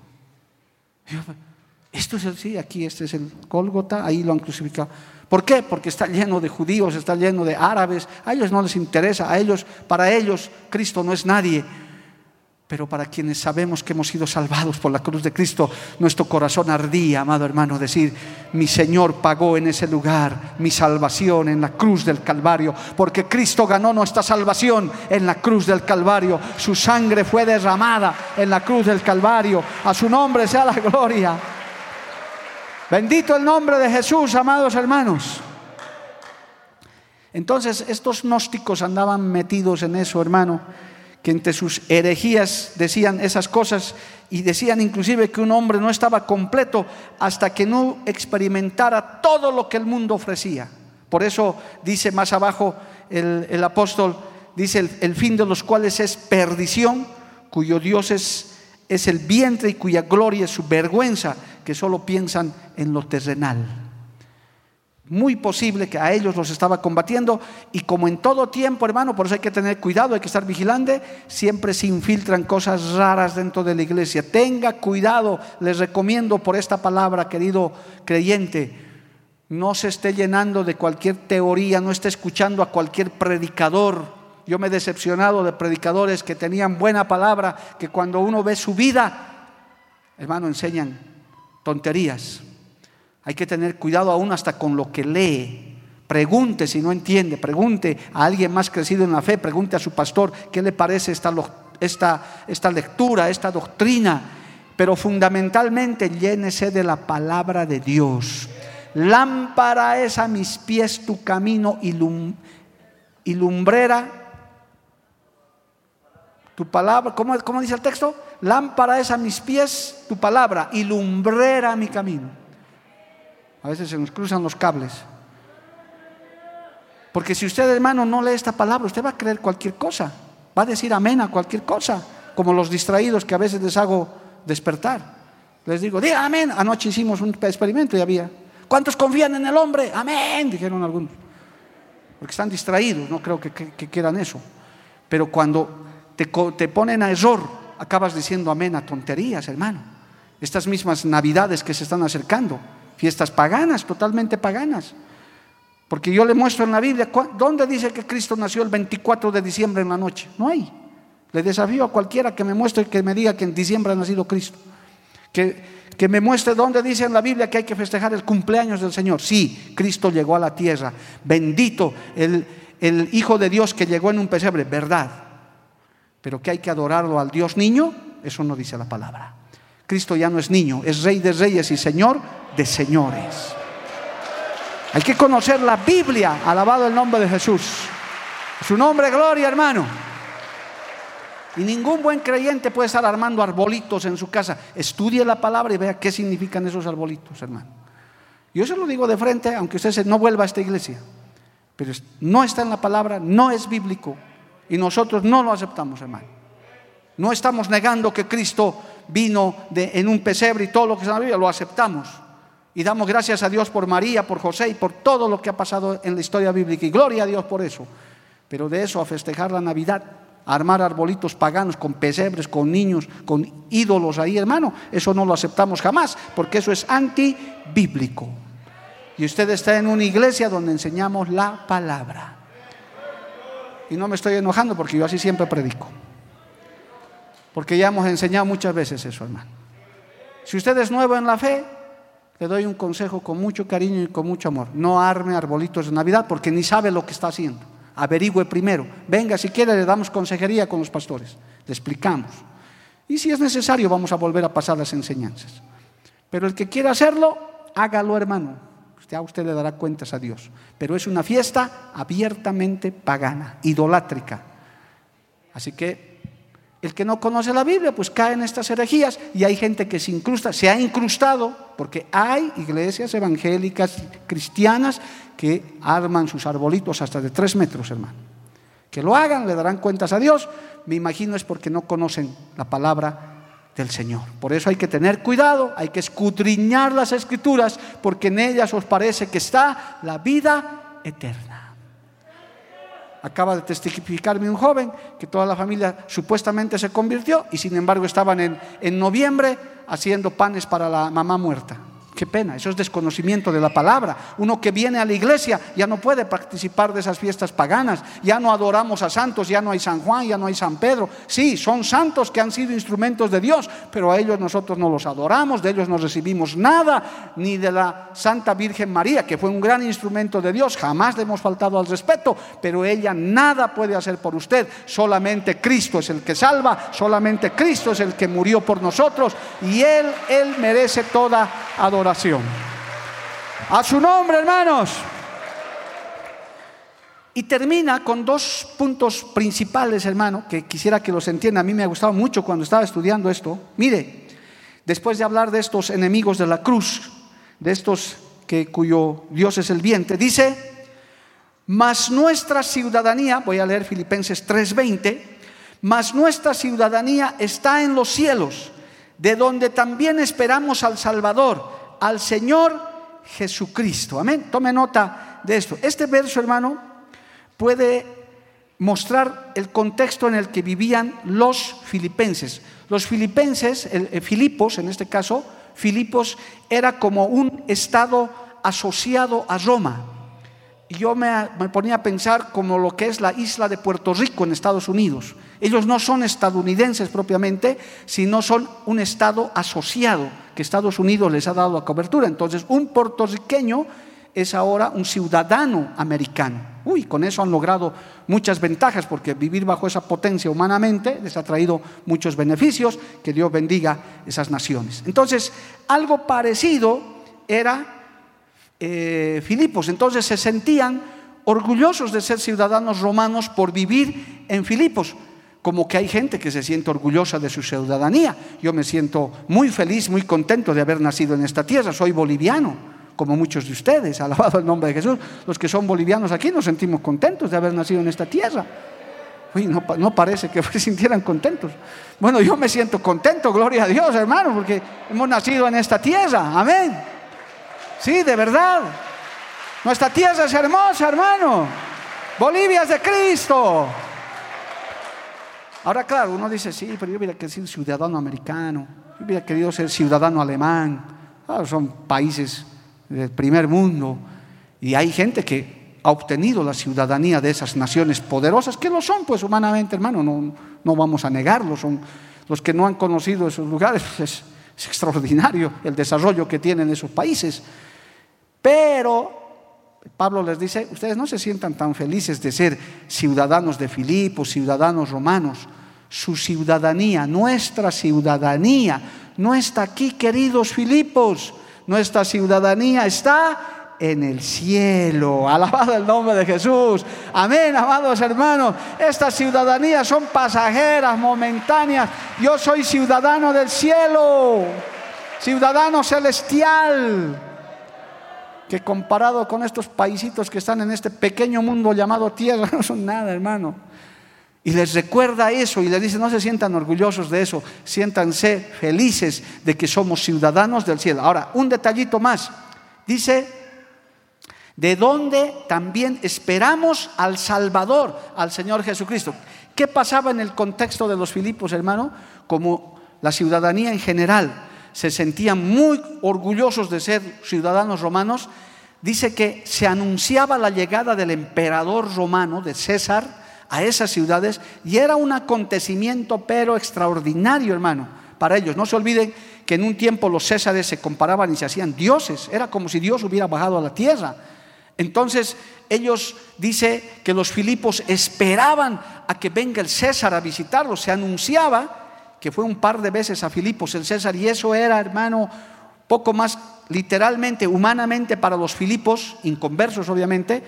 Esto es así, aquí este es el Gólgota, ahí lo han crucificado. ¿Por qué? Porque está lleno de judíos, está lleno de árabes, a ellos no les interesa, a ellos, para ellos Cristo no es nadie. Pero para quienes sabemos que hemos sido salvados por la cruz de Cristo, nuestro corazón ardía, amado hermano, decir, mi Señor pagó en ese lugar mi salvación en la cruz del Calvario, porque Cristo ganó nuestra salvación en la cruz del Calvario, su sangre fue derramada en la cruz del Calvario, a su nombre sea la gloria. Bendito el nombre de Jesús, amados hermanos. Entonces estos gnósticos andaban metidos en eso, hermano, que entre sus herejías decían esas cosas y decían inclusive que un hombre no estaba completo hasta que no experimentara todo lo que el mundo ofrecía. Por eso dice más abajo el, apóstol, dice el, fin de los cuales es perdición, cuyo Dios es el vientre y cuya gloria es su vergüenza que solo piensan en lo terrenal. Muy posible que a ellos los estaba combatiendo y como en todo tiempo, hermano, por eso hay que tener cuidado, hay que estar vigilante, siempre se infiltran cosas raras dentro de la iglesia. Tenga cuidado, les recomiendo por esta palabra, querido creyente, no se esté llenando de cualquier teoría, no esté escuchando a cualquier predicador. Yo me he decepcionado de predicadores que tenían buena palabra, que cuando uno ve su vida, hermano, enseñan tonterías. Hay que tener cuidado aún hasta con lo que lee. Pregunte si no entiende, pregunte a alguien más crecido en la fe, pregunte a su pastor qué le parece esta, esta, esta lectura, esta doctrina. Pero fundamentalmente llénese de la palabra de Dios. Lámpara es a mis pies tu camino y, y lumbrera tu palabra, ¿cómo, ¿cómo, dice el texto? Lámpara es a mis pies tu palabra y lumbrera mi camino. A veces se nos cruzan los cables. Porque si usted, hermano, no lee esta palabra, usted va a creer cualquier cosa. Va a decir amén a cualquier cosa. Como los distraídos que a veces les hago despertar. Les digo, diga amén. Anoche hicimos un experimento y había. ¿Cuántos confían en el hombre? Amén, dijeron algunos. Porque están distraídos, no creo que quieran eso. Pero cuando te, ponen a error, acabas diciendo amén a tonterías, hermano. Estas mismas navidades que se están acercando, fiestas paganas, totalmente paganas. Porque yo le muestro en la Biblia, ¿dónde dice que Cristo nació el 24 de diciembre en la noche? No hay. Le desafío a cualquiera que me muestre, que me diga que en diciembre ha nacido Cristo. Que, que me muestre dónde dice en la Biblia que hay que festejar el cumpleaños del Señor. Sí, Cristo llegó a la tierra. Bendito el, el Hijo de Dios que llegó en un pesebre, verdad. Pero que hay que adorarlo al Dios niño, eso no dice la palabra. Cristo ya no es niño, es rey de reyes y señor de señores. Hay que conocer la Biblia, alabado el nombre de Jesús. Su nombre, gloria, hermano. Y ningún buen creyente puede estar armando arbolitos en su casa. Estudie la palabra y vea qué significan esos arbolitos, hermano. Yo se lo digo de frente, aunque usted no vuelva a esta iglesia. Pero no está en la palabra, no es bíblico. Y nosotros no lo aceptamos, hermano. No estamos negando que Cristo vino en un pesebre y todo lo que la Biblia, lo aceptamos. Y damos gracias a Dios por María, por José y por todo lo que ha pasado en la historia bíblica. Y gloria a Dios por eso. Pero de eso a festejar la Navidad, a armar arbolitos paganos con pesebres, con niños, con ídolos ahí, hermano, eso no lo aceptamos jamás, porque eso es antibíblico. Y usted está en una iglesia donde enseñamos la palabra. Y no me estoy enojando porque yo así siempre predico. Porque ya hemos enseñado muchas veces eso, hermano. Si usted es nuevo en la fe, le doy un consejo con mucho cariño y con mucho amor. No arme arbolitos de Navidad porque ni sabe lo que está haciendo. Averigüe primero. Venga, si quiere, le damos consejería con los pastores. Le explicamos. Y si es necesario, vamos a volver a pasar las enseñanzas. Pero el que quiera hacerlo, hágalo, hermano. Ya usted le dará cuentas a Dios. Pero es una fiesta abiertamente pagana, idolátrica. Así que el que no conoce la Biblia, pues cae en estas herejías y hay gente que se incrusta, se ha incrustado, porque hay iglesias evangélicas cristianas que arman sus arbolitos hasta de tres metros, hermano. Que lo hagan, le darán cuentas a Dios. Me imagino es porque no conocen la palabra del Señor. Por eso hay que tener cuidado, hay que escudriñar las escrituras, porque en ellas os parece que está la vida eterna. Acaba de testificarme un joven que toda la familia supuestamente se convirtió y sin embargo estaban en, en noviembre haciendo panes para la mamá muerta. Qué pena, eso es desconocimiento de la palabra. Uno que viene a la iglesia ya no puede participar de esas fiestas paganas. Ya no adoramos a santos, ya no hay San Juan, ya no hay San Pedro. Sí, son santos que han sido instrumentos de Dios, pero a ellos nosotros no los adoramos, de ellos no recibimos nada, ni de la Santa Virgen María, que fue un gran instrumento de Dios. Jamás le hemos faltado al respeto, pero ella nada puede hacer por usted. Solamente Cristo es el que salva, solamente Cristo es el que murió por nosotros y Él, Él merece toda adoración. A su nombre, hermanos. Y termina con dos puntos principales, hermano, que quisiera que los entienda. A mí me ha gustado mucho cuando estaba estudiando esto. Mire, después de hablar de estos enemigos de la cruz, de estos que cuyo Dios es el vientre, dice, mas nuestra ciudadanía, voy a leer Filipenses 3:20, mas nuestra ciudadanía está en los cielos, de donde también esperamos al Salvador al Señor Jesucristo. Amén. Tome nota de esto. Este verso, hermano, puede mostrar el contexto en el que vivían los filipenses. Los filipenses, el, Filipos en este caso, Filipos era como un estado asociado a Roma. Y yo me, me, ponía a pensar como lo que es la isla de Puerto Rico en Estados Unidos. Ellos no son estadounidenses propiamente, sino son un estado asociado que Estados Unidos les ha dado la cobertura. Entonces, un puertorriqueño es ahora un ciudadano americano. Uy, con eso han logrado muchas ventajas, porque vivir bajo esa potencia humanamente les ha traído muchos beneficios. Que Dios bendiga esas naciones. Entonces, algo parecido era eh, Filipos. Entonces se sentían orgullosos de ser ciudadanos romanos por vivir en Filipos como que hay gente que se siente orgullosa de su ciudadanía. Yo me siento muy feliz, muy contento de haber nacido en esta tierra. Soy boliviano, como muchos de ustedes, alabado el nombre de Jesús. Los que son bolivianos aquí nos sentimos contentos de haber nacido en esta tierra. Uy, no, no parece que se sintieran contentos. Bueno, yo me siento contento, gloria a Dios, hermano, porque hemos nacido en esta tierra. Amén. Sí, de verdad. Nuestra tierra es hermosa, hermano. Bolivia es de Cristo. Ahora, claro, uno dice, sí, pero yo hubiera querido ser ciudadano americano, yo hubiera querido ser ciudadano alemán. son países del primer mundo. Y hay gente que ha obtenido la ciudadanía de esas naciones poderosas, que lo son, pues humanamente, hermano, no, no vamos a negarlo. Son los que no han conocido esos lugares, pues, es extraordinario el desarrollo que tienen esos países. Pero Pablo les dice, ustedes no se sientan tan felices de ser ciudadanos de Filipos, ciudadanos romanos. Su ciudadanía, nuestra ciudadanía, no está aquí, queridos Filipos. Nuestra ciudadanía está en el cielo. Alabado el nombre de Jesús. Amén, amados hermanos. Estas ciudadanías son pasajeras, momentáneas. Yo soy ciudadano del cielo, ciudadano celestial que comparado con estos paisitos que están en este pequeño mundo llamado tierra, no son nada, hermano. Y les recuerda eso y les dice, no se sientan orgullosos de eso, siéntanse felices de que somos ciudadanos del cielo. Ahora, un detallito más. Dice, de dónde también esperamos al Salvador, al Señor Jesucristo. ¿Qué pasaba en el contexto de los Filipos, hermano? Como la ciudadanía en general se sentían muy orgullosos de ser ciudadanos romanos, dice que se anunciaba la llegada del emperador romano, de César, a esas ciudades y era un acontecimiento pero extraordinario, hermano, para ellos. No se olviden que en un tiempo los césares se comparaban y se hacían dioses, era como si Dios hubiera bajado a la tierra. Entonces ellos dice que los filipos esperaban a que venga el César a visitarlos, se anunciaba que fue un par de veces a Filipos el César, y eso era, hermano, poco más literalmente, humanamente para los Filipos, inconversos obviamente,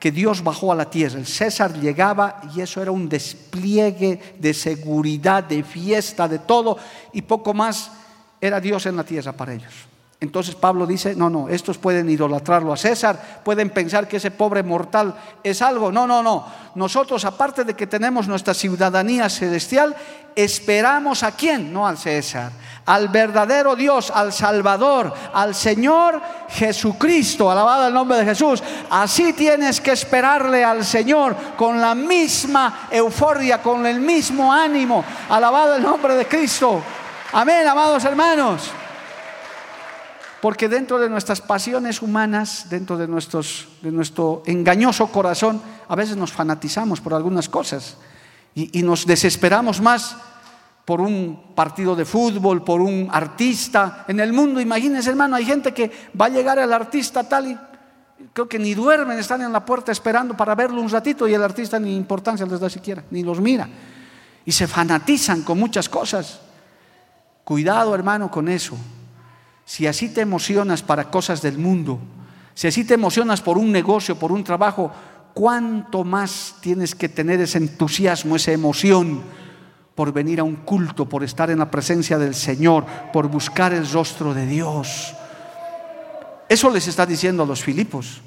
que Dios bajó a la tierra. El César llegaba y eso era un despliegue de seguridad, de fiesta, de todo, y poco más era Dios en la tierra para ellos. Entonces Pablo dice, no, no, estos pueden idolatrarlo a César, pueden pensar que ese pobre mortal es algo. No, no, no. Nosotros, aparte de que tenemos nuestra ciudadanía celestial, esperamos a quién? No al César, al verdadero Dios, al Salvador, al Señor Jesucristo. Alabado el nombre de Jesús. Así tienes que esperarle al Señor con la misma euforia, con el mismo ánimo. Alabado el nombre de Cristo. Amén, amados hermanos. Porque dentro de nuestras pasiones humanas, dentro de, nuestro engañoso corazón, a veces nos fanatizamos por algunas cosas y, y nos desesperamos más por un partido de fútbol, por un artista. En el mundo, imagínense hermano, hay gente que va a llegar al artista tal y creo que ni duermen, están en la puerta esperando para verlo un ratito y el artista ni importancia les da siquiera, ni los mira. Y se fanatizan con muchas cosas. Cuidado hermano con eso. Si así te emocionas para cosas del mundo, si así te emocionas por un negocio, por un trabajo, ¿cuánto más tienes que tener ese entusiasmo, esa emoción por venir a un culto, por estar en la presencia del Señor, por buscar el rostro de Dios? Eso les está diciendo a los Filipos.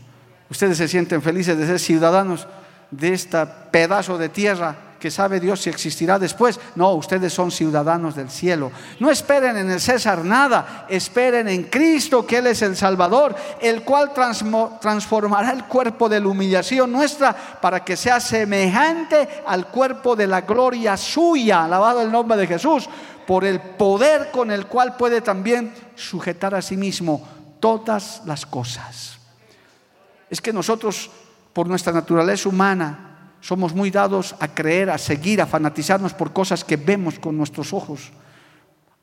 Ustedes se sienten felices de ser ciudadanos de este pedazo de tierra que sabe Dios si existirá después. No, ustedes son ciudadanos del cielo. No esperen en el César nada, esperen en Cristo, que Él es el Salvador, el cual transformará el cuerpo de la humillación nuestra para que sea semejante al cuerpo de la gloria suya. Alabado el nombre de Jesús, por el poder con el cual puede también sujetar a sí mismo todas las cosas. Es que nosotros, por nuestra naturaleza humana, somos muy dados a creer, a seguir, a fanatizarnos por cosas que vemos con nuestros ojos.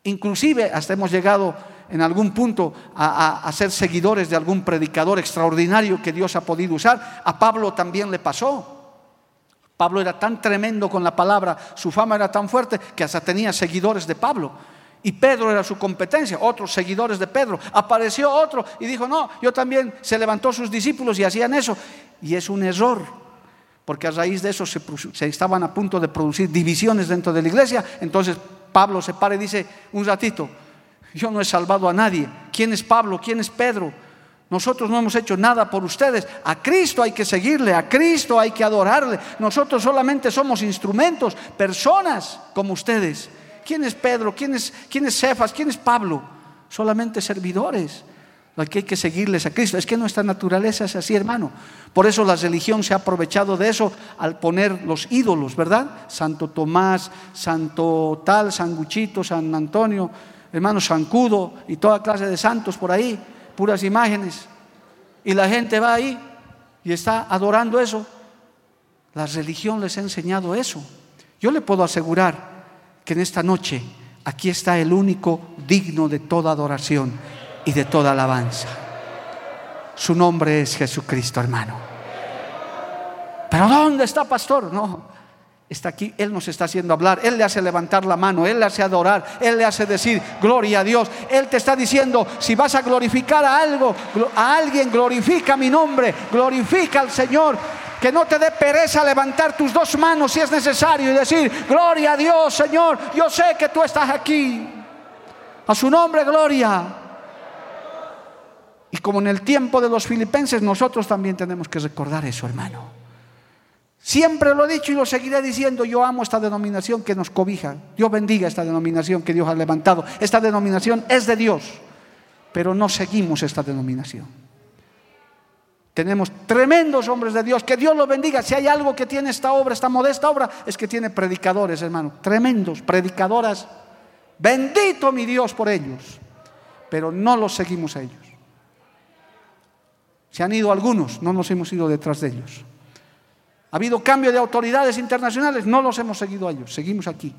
Inclusive hasta hemos llegado en algún punto a, ser seguidores de algún predicador extraordinario que Dios ha podido usar. A Pablo también le pasó. Pablo era tan tremendo con la palabra, su fama era tan fuerte que hasta tenía seguidores de Pablo. Y Pedro era su competencia, otros seguidores de Pedro. Apareció otro y dijo, no, yo también se levantó sus discípulos y hacían eso. Y es un error porque a raíz de eso se, estaban a punto de producir divisiones dentro de la iglesia. Entonces Pablo se para y dice, un ratito, yo no he salvado a nadie. ¿Quién es Pablo? ¿Quién es Pedro? Nosotros no hemos hecho nada por ustedes. A Cristo hay que seguirle, a Cristo hay que adorarle. Nosotros solamente somos instrumentos, personas como ustedes. ¿Quién es Pedro? ¿Quién es, quién es Cefas? ¿Quién es Pablo? Solamente servidores que hay que seguirles a Cristo. Es que nuestra naturaleza es así, hermano. Por eso la religión se ha aprovechado de eso al poner los ídolos, ¿verdad? Santo Tomás, Santo tal, San Guchito, San Antonio, hermano Sancudo y toda clase de santos por ahí. puras imágenes. Y la gente va ahí y está adorando eso. La religión les ha enseñado eso. Yo le puedo asegurar que en esta noche aquí está el único digno de toda adoración y de toda alabanza. Su nombre es Jesucristo, hermano. Pero ¿dónde está, pastor? No, está aquí, Él nos está haciendo hablar, Él le hace levantar la mano, Él le hace adorar, Él le hace decir gloria a Dios. Él te está diciendo, si vas a glorificar a algo, a alguien, glorifica mi nombre, glorifica al Señor. Que no te dé pereza levantar tus dos manos si es necesario y decir, gloria a Dios, Señor, yo sé que tú estás aquí. A su nombre, gloria. Y como en el tiempo de los filipenses, nosotros también tenemos que recordar eso, hermano. Siempre lo he dicho y lo seguiré diciendo, yo amo esta denominación que nos cobija. Dios bendiga esta denominación que Dios ha levantado. Esta denominación es de Dios, pero no seguimos esta denominación. Tenemos tremendos hombres de Dios. Que Dios los bendiga. Si hay algo que tiene esta obra, esta modesta obra, es que tiene predicadores, hermano. Tremendos, predicadoras. Bendito mi Dios por ellos. Pero no los seguimos a ellos. Se han ido algunos, no nos hemos ido detrás de ellos. Ha habido cambio de autoridades internacionales, no los hemos seguido a ellos. Seguimos aquí.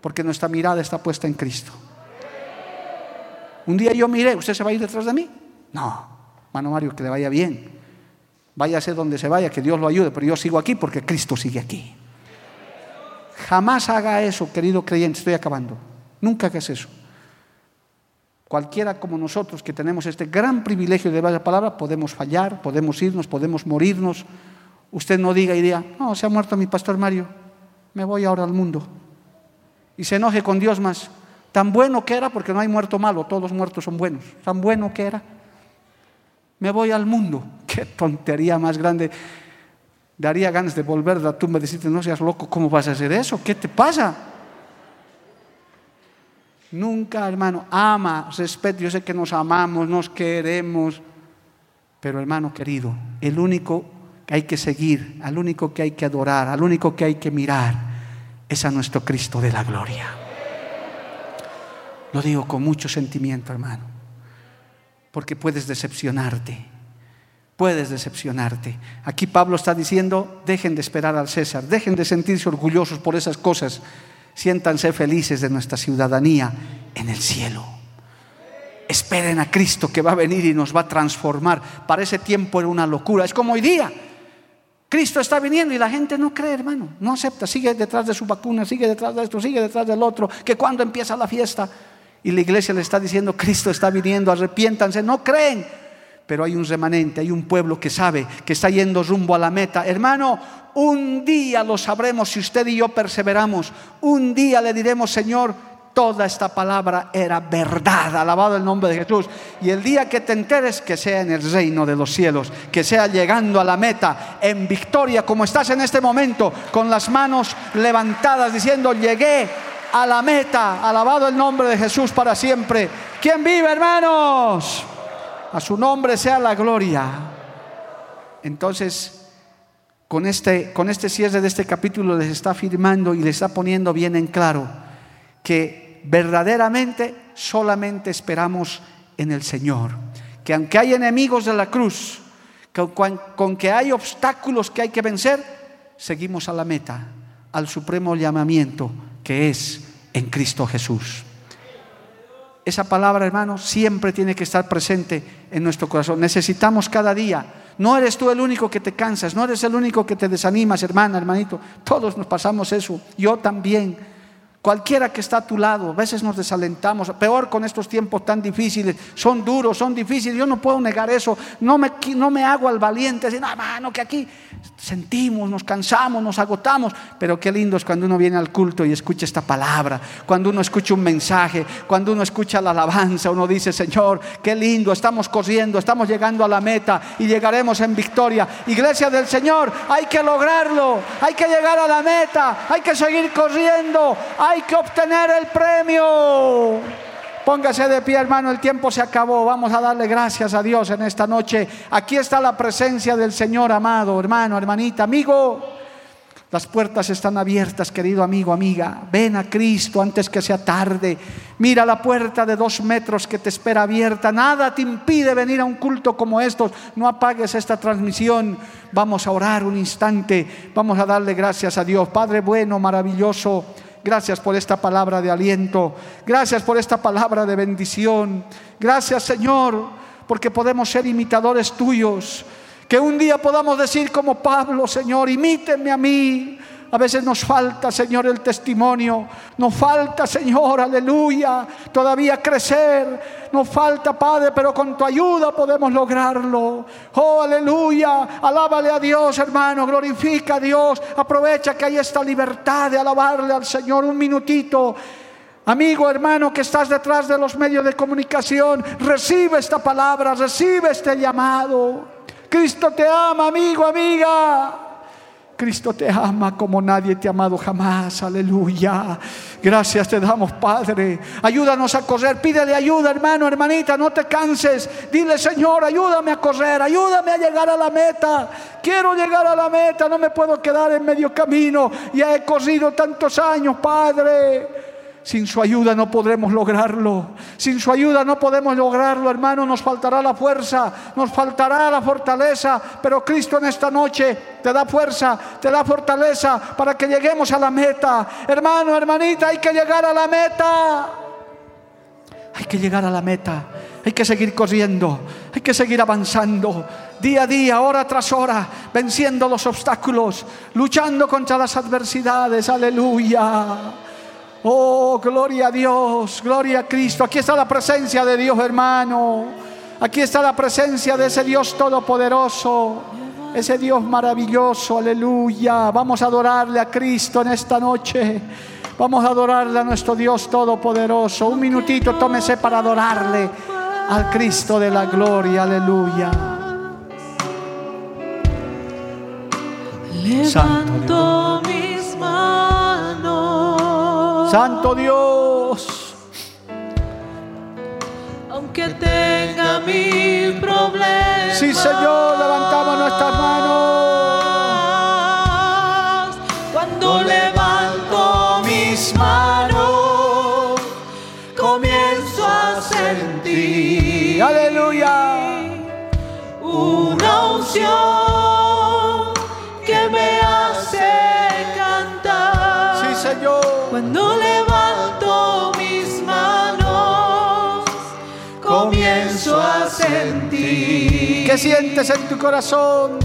Porque nuestra mirada está puesta en Cristo. Un día yo miré, ¿usted se va a ir detrás de mí? No. Mano Mario, que le vaya bien. Váyase donde se vaya, que Dios lo ayude, pero yo sigo aquí porque Cristo sigue aquí. Jamás haga eso, querido creyente, estoy acabando. Nunca hagas eso. Cualquiera como nosotros que tenemos este gran privilegio de la palabra, podemos fallar, podemos irnos, podemos morirnos. Usted no diga y diga, no, se ha muerto mi pastor Mario, me voy ahora al mundo. Y se enoje con Dios más. Tan bueno que era, porque no hay muerto malo, todos los muertos son buenos. Tan bueno que era me voy al mundo. Qué tontería más grande. Daría ganas de volver a la tumba y decirte, no seas loco, ¿cómo vas a hacer eso? ¿Qué te pasa? Nunca, hermano, ama, respeto. Yo sé que nos amamos, nos queremos. Pero, hermano querido, el único que hay que seguir, al único que hay que adorar, al único que hay que mirar, es a nuestro Cristo de la gloria. Lo digo con mucho sentimiento, hermano porque puedes decepcionarte. Puedes decepcionarte. Aquí Pablo está diciendo, dejen de esperar al César, dejen de sentirse orgullosos por esas cosas, siéntanse felices de nuestra ciudadanía en el cielo. Esperen a Cristo que va a venir y nos va a transformar. Para ese tiempo era una locura. Es como hoy día. Cristo está viniendo y la gente no cree, hermano. No acepta. Sigue detrás de su vacuna, sigue detrás de esto, sigue detrás del otro. Que cuando empieza la fiesta. Y la iglesia le está diciendo, Cristo está viniendo, arrepiéntanse. No creen. Pero hay un remanente, hay un pueblo que sabe que está yendo rumbo a la meta. Hermano, un día lo sabremos si usted y yo perseveramos. Un día le diremos, Señor, toda esta palabra era verdad. Alabado el nombre de Jesús. Y el día que te enteres, que sea en el reino de los cielos, que sea llegando a la meta en victoria, como estás en este momento, con las manos levantadas, diciendo, llegué a la meta. Alabado el nombre de Jesús para siempre. ¿Quién vive, hermanos? A su nombre sea la gloria. Entonces, con este, con este cierre de este capítulo les está afirmando y les está poniendo bien en claro que verdaderamente solamente esperamos en el Señor. Que aunque hay enemigos de la cruz, con, con que hay obstáculos que hay que vencer, seguimos a la meta, al supremo llamamiento que es en Cristo Jesús. Esa palabra, hermano, siempre tiene que estar presente en nuestro corazón. Necesitamos cada día. No eres tú el único que te cansas, no eres el único que te desanimas, hermana, hermanito. Todos nos pasamos eso. Yo también. Cualquiera que está a tu lado, a veces nos desalentamos, peor con estos tiempos tan difíciles, son duros, son difíciles, yo no puedo negar eso, no me, hago al valiente, decir, no, hermano, que aquí sentimos, nos cansamos, nos agotamos, pero qué lindo es cuando uno viene al culto y escucha esta palabra, cuando uno escucha un mensaje, cuando uno escucha la alabanza, uno dice, Señor, qué lindo, estamos corriendo, estamos llegando a la meta y llegaremos en victoria. Iglesia del Señor, hay que lograrlo, hay que llegar a la meta, hay que seguir corriendo, que obtener el premio. Póngase de pie, hermano, el tiempo se acabó. Vamos a darle gracias a Dios en esta noche. Aquí está la presencia del Señor amado, hermano, hermanita, amigo. Las puertas están abiertas, querido amigo, amiga. Ven a Cristo antes que sea tarde. Mira la puerta de dos metros que te espera abierta. Nada te impide venir a un culto como estos. No apagues esta transmisión. Vamos a orar un instante. Vamos a darle gracias a Dios. Padre bueno, maravilloso. Gracias por esta palabra de aliento. Gracias por esta palabra de bendición. Gracias Señor, porque podemos ser imitadores tuyos. Que un día podamos decir como Pablo, Señor, imíteme a mí. A veces nos falta, Señor, el testimonio. Nos falta, Señor, aleluya, todavía crecer. Nos falta, Padre, pero con tu ayuda podemos lograrlo. Oh, aleluya. Alábale a Dios, hermano. Glorifica a Dios. Aprovecha que hay esta libertad de alabarle al Señor un minutito. Amigo, hermano, que estás detrás de los medios de comunicación, recibe esta palabra, recibe este llamado. Cristo te ama, amigo, amiga. Cristo te ama como nadie te ha amado jamás. Aleluya. Gracias te damos, Padre. Ayúdanos a correr. Pídele ayuda, hermano, hermanita. No te canses. Dile, Señor, ayúdame a correr. Ayúdame a llegar a la meta. Quiero llegar a la meta. No me puedo quedar en medio camino. Ya he corrido tantos años, Padre. Sin su ayuda no podremos lograrlo. Sin su ayuda no podemos lograrlo, hermano. Nos faltará la fuerza, nos faltará la fortaleza. Pero Cristo en esta noche te da fuerza, te da fortaleza para que lleguemos a la meta. Hermano, hermanita, hay que llegar a la meta. Hay que llegar a la meta. Hay que seguir corriendo. Hay que seguir avanzando. Día a día, hora tras hora, venciendo los obstáculos, luchando contra las adversidades. Aleluya. Oh, gloria a Dios, gloria a Cristo. Aquí está la presencia de Dios, hermano. Aquí está la presencia de ese Dios todopoderoso, ese Dios maravilloso, aleluya. Vamos a adorarle a Cristo en esta noche. Vamos a adorarle a nuestro Dios todopoderoso. Un minutito, tómese para adorarle al Cristo de la gloria, aleluya. Santo. Santo Dios. Aunque tenga mil problemas. Sí, Señor, levantamos nuestras manos. ¿Qué sientes en tu corazón?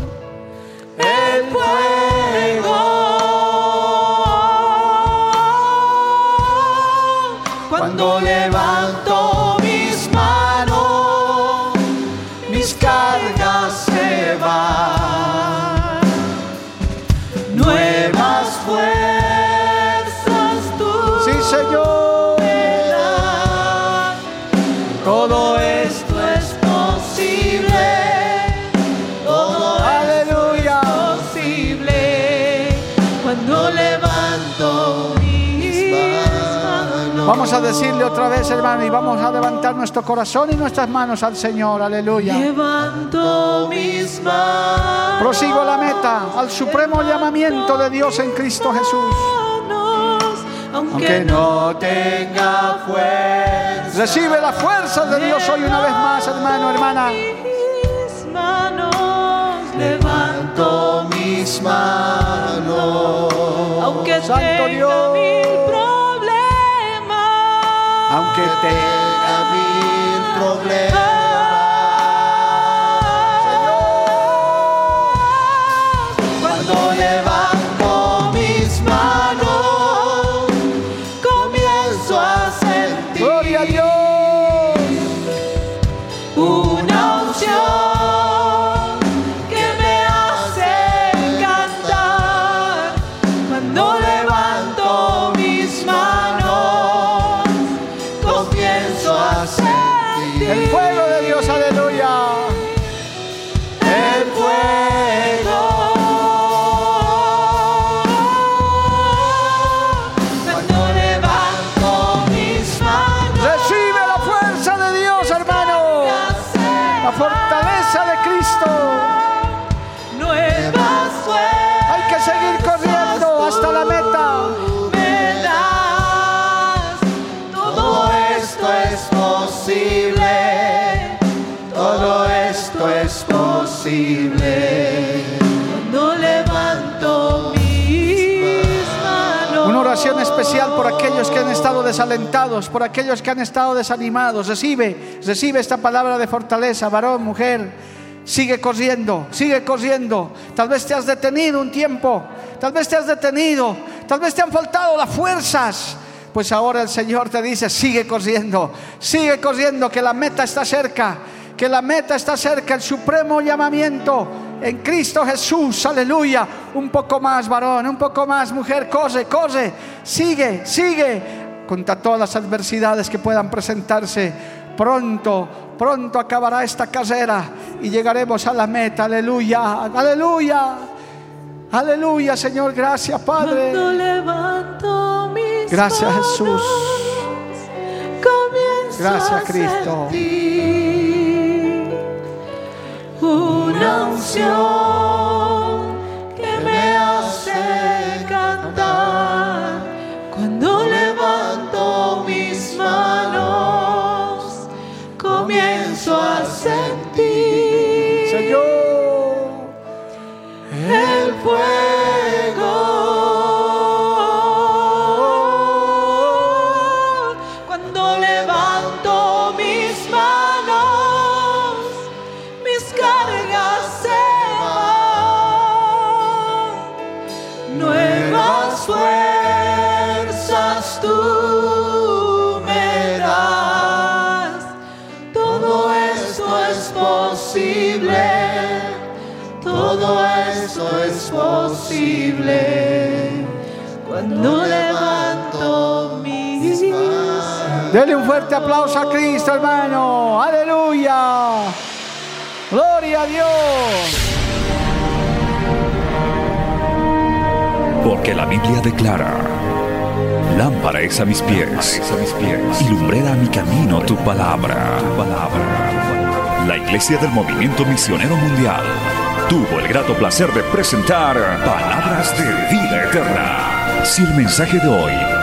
el fuego. Cuando levanto decirle otra vez, hermano, y vamos a levantar nuestro corazón y nuestras manos al Señor. Aleluya. Levanto mis manos. Prosigo a la meta, al supremo llamamiento de Dios en Cristo Jesús. Aunque no tenga fuerza. Recibe la fuerza de Dios hoy una vez más, hermano, hermana. Mis manos levanto mis manos. Aunque Santo Dios. Aunque tenga mil problemas. Desalentados, por aquellos que han estado desanimados. Recibe, recibe esta palabra de fortaleza, varón, mujer. Sigue corriendo, sigue corriendo. Tal vez te has detenido un tiempo, tal vez te has detenido, tal vez te han faltado las fuerzas. Pues ahora el Señor te dice, sigue corriendo, sigue corriendo, que la meta está cerca, que la meta está cerca, el supremo llamamiento en Cristo Jesús, aleluya. Un poco más, varón, un poco más, mujer, corre, corre, sigue, sigue, contra todas las adversidades que puedan presentarse. Pronto, pronto acabará esta carrera y llegaremos a la meta, aleluya, aleluya. Aleluya, Señor, gracias, Padre. Gracias, Jesús. Comienzo Gracias, Cristo. Una unción fuerte aplauso a Cristo, hermano. Aleluya. Gloria a Dios. Porque la Biblia declara, lámpara es a mis pies, a mis pies y lumbrera a mi camino tu palabra. Tu palabra. La Iglesia del Movimiento Misionero Mundial tuvo el grato placer de presentar Palabras de Vida Eterna. Si el mensaje de hoy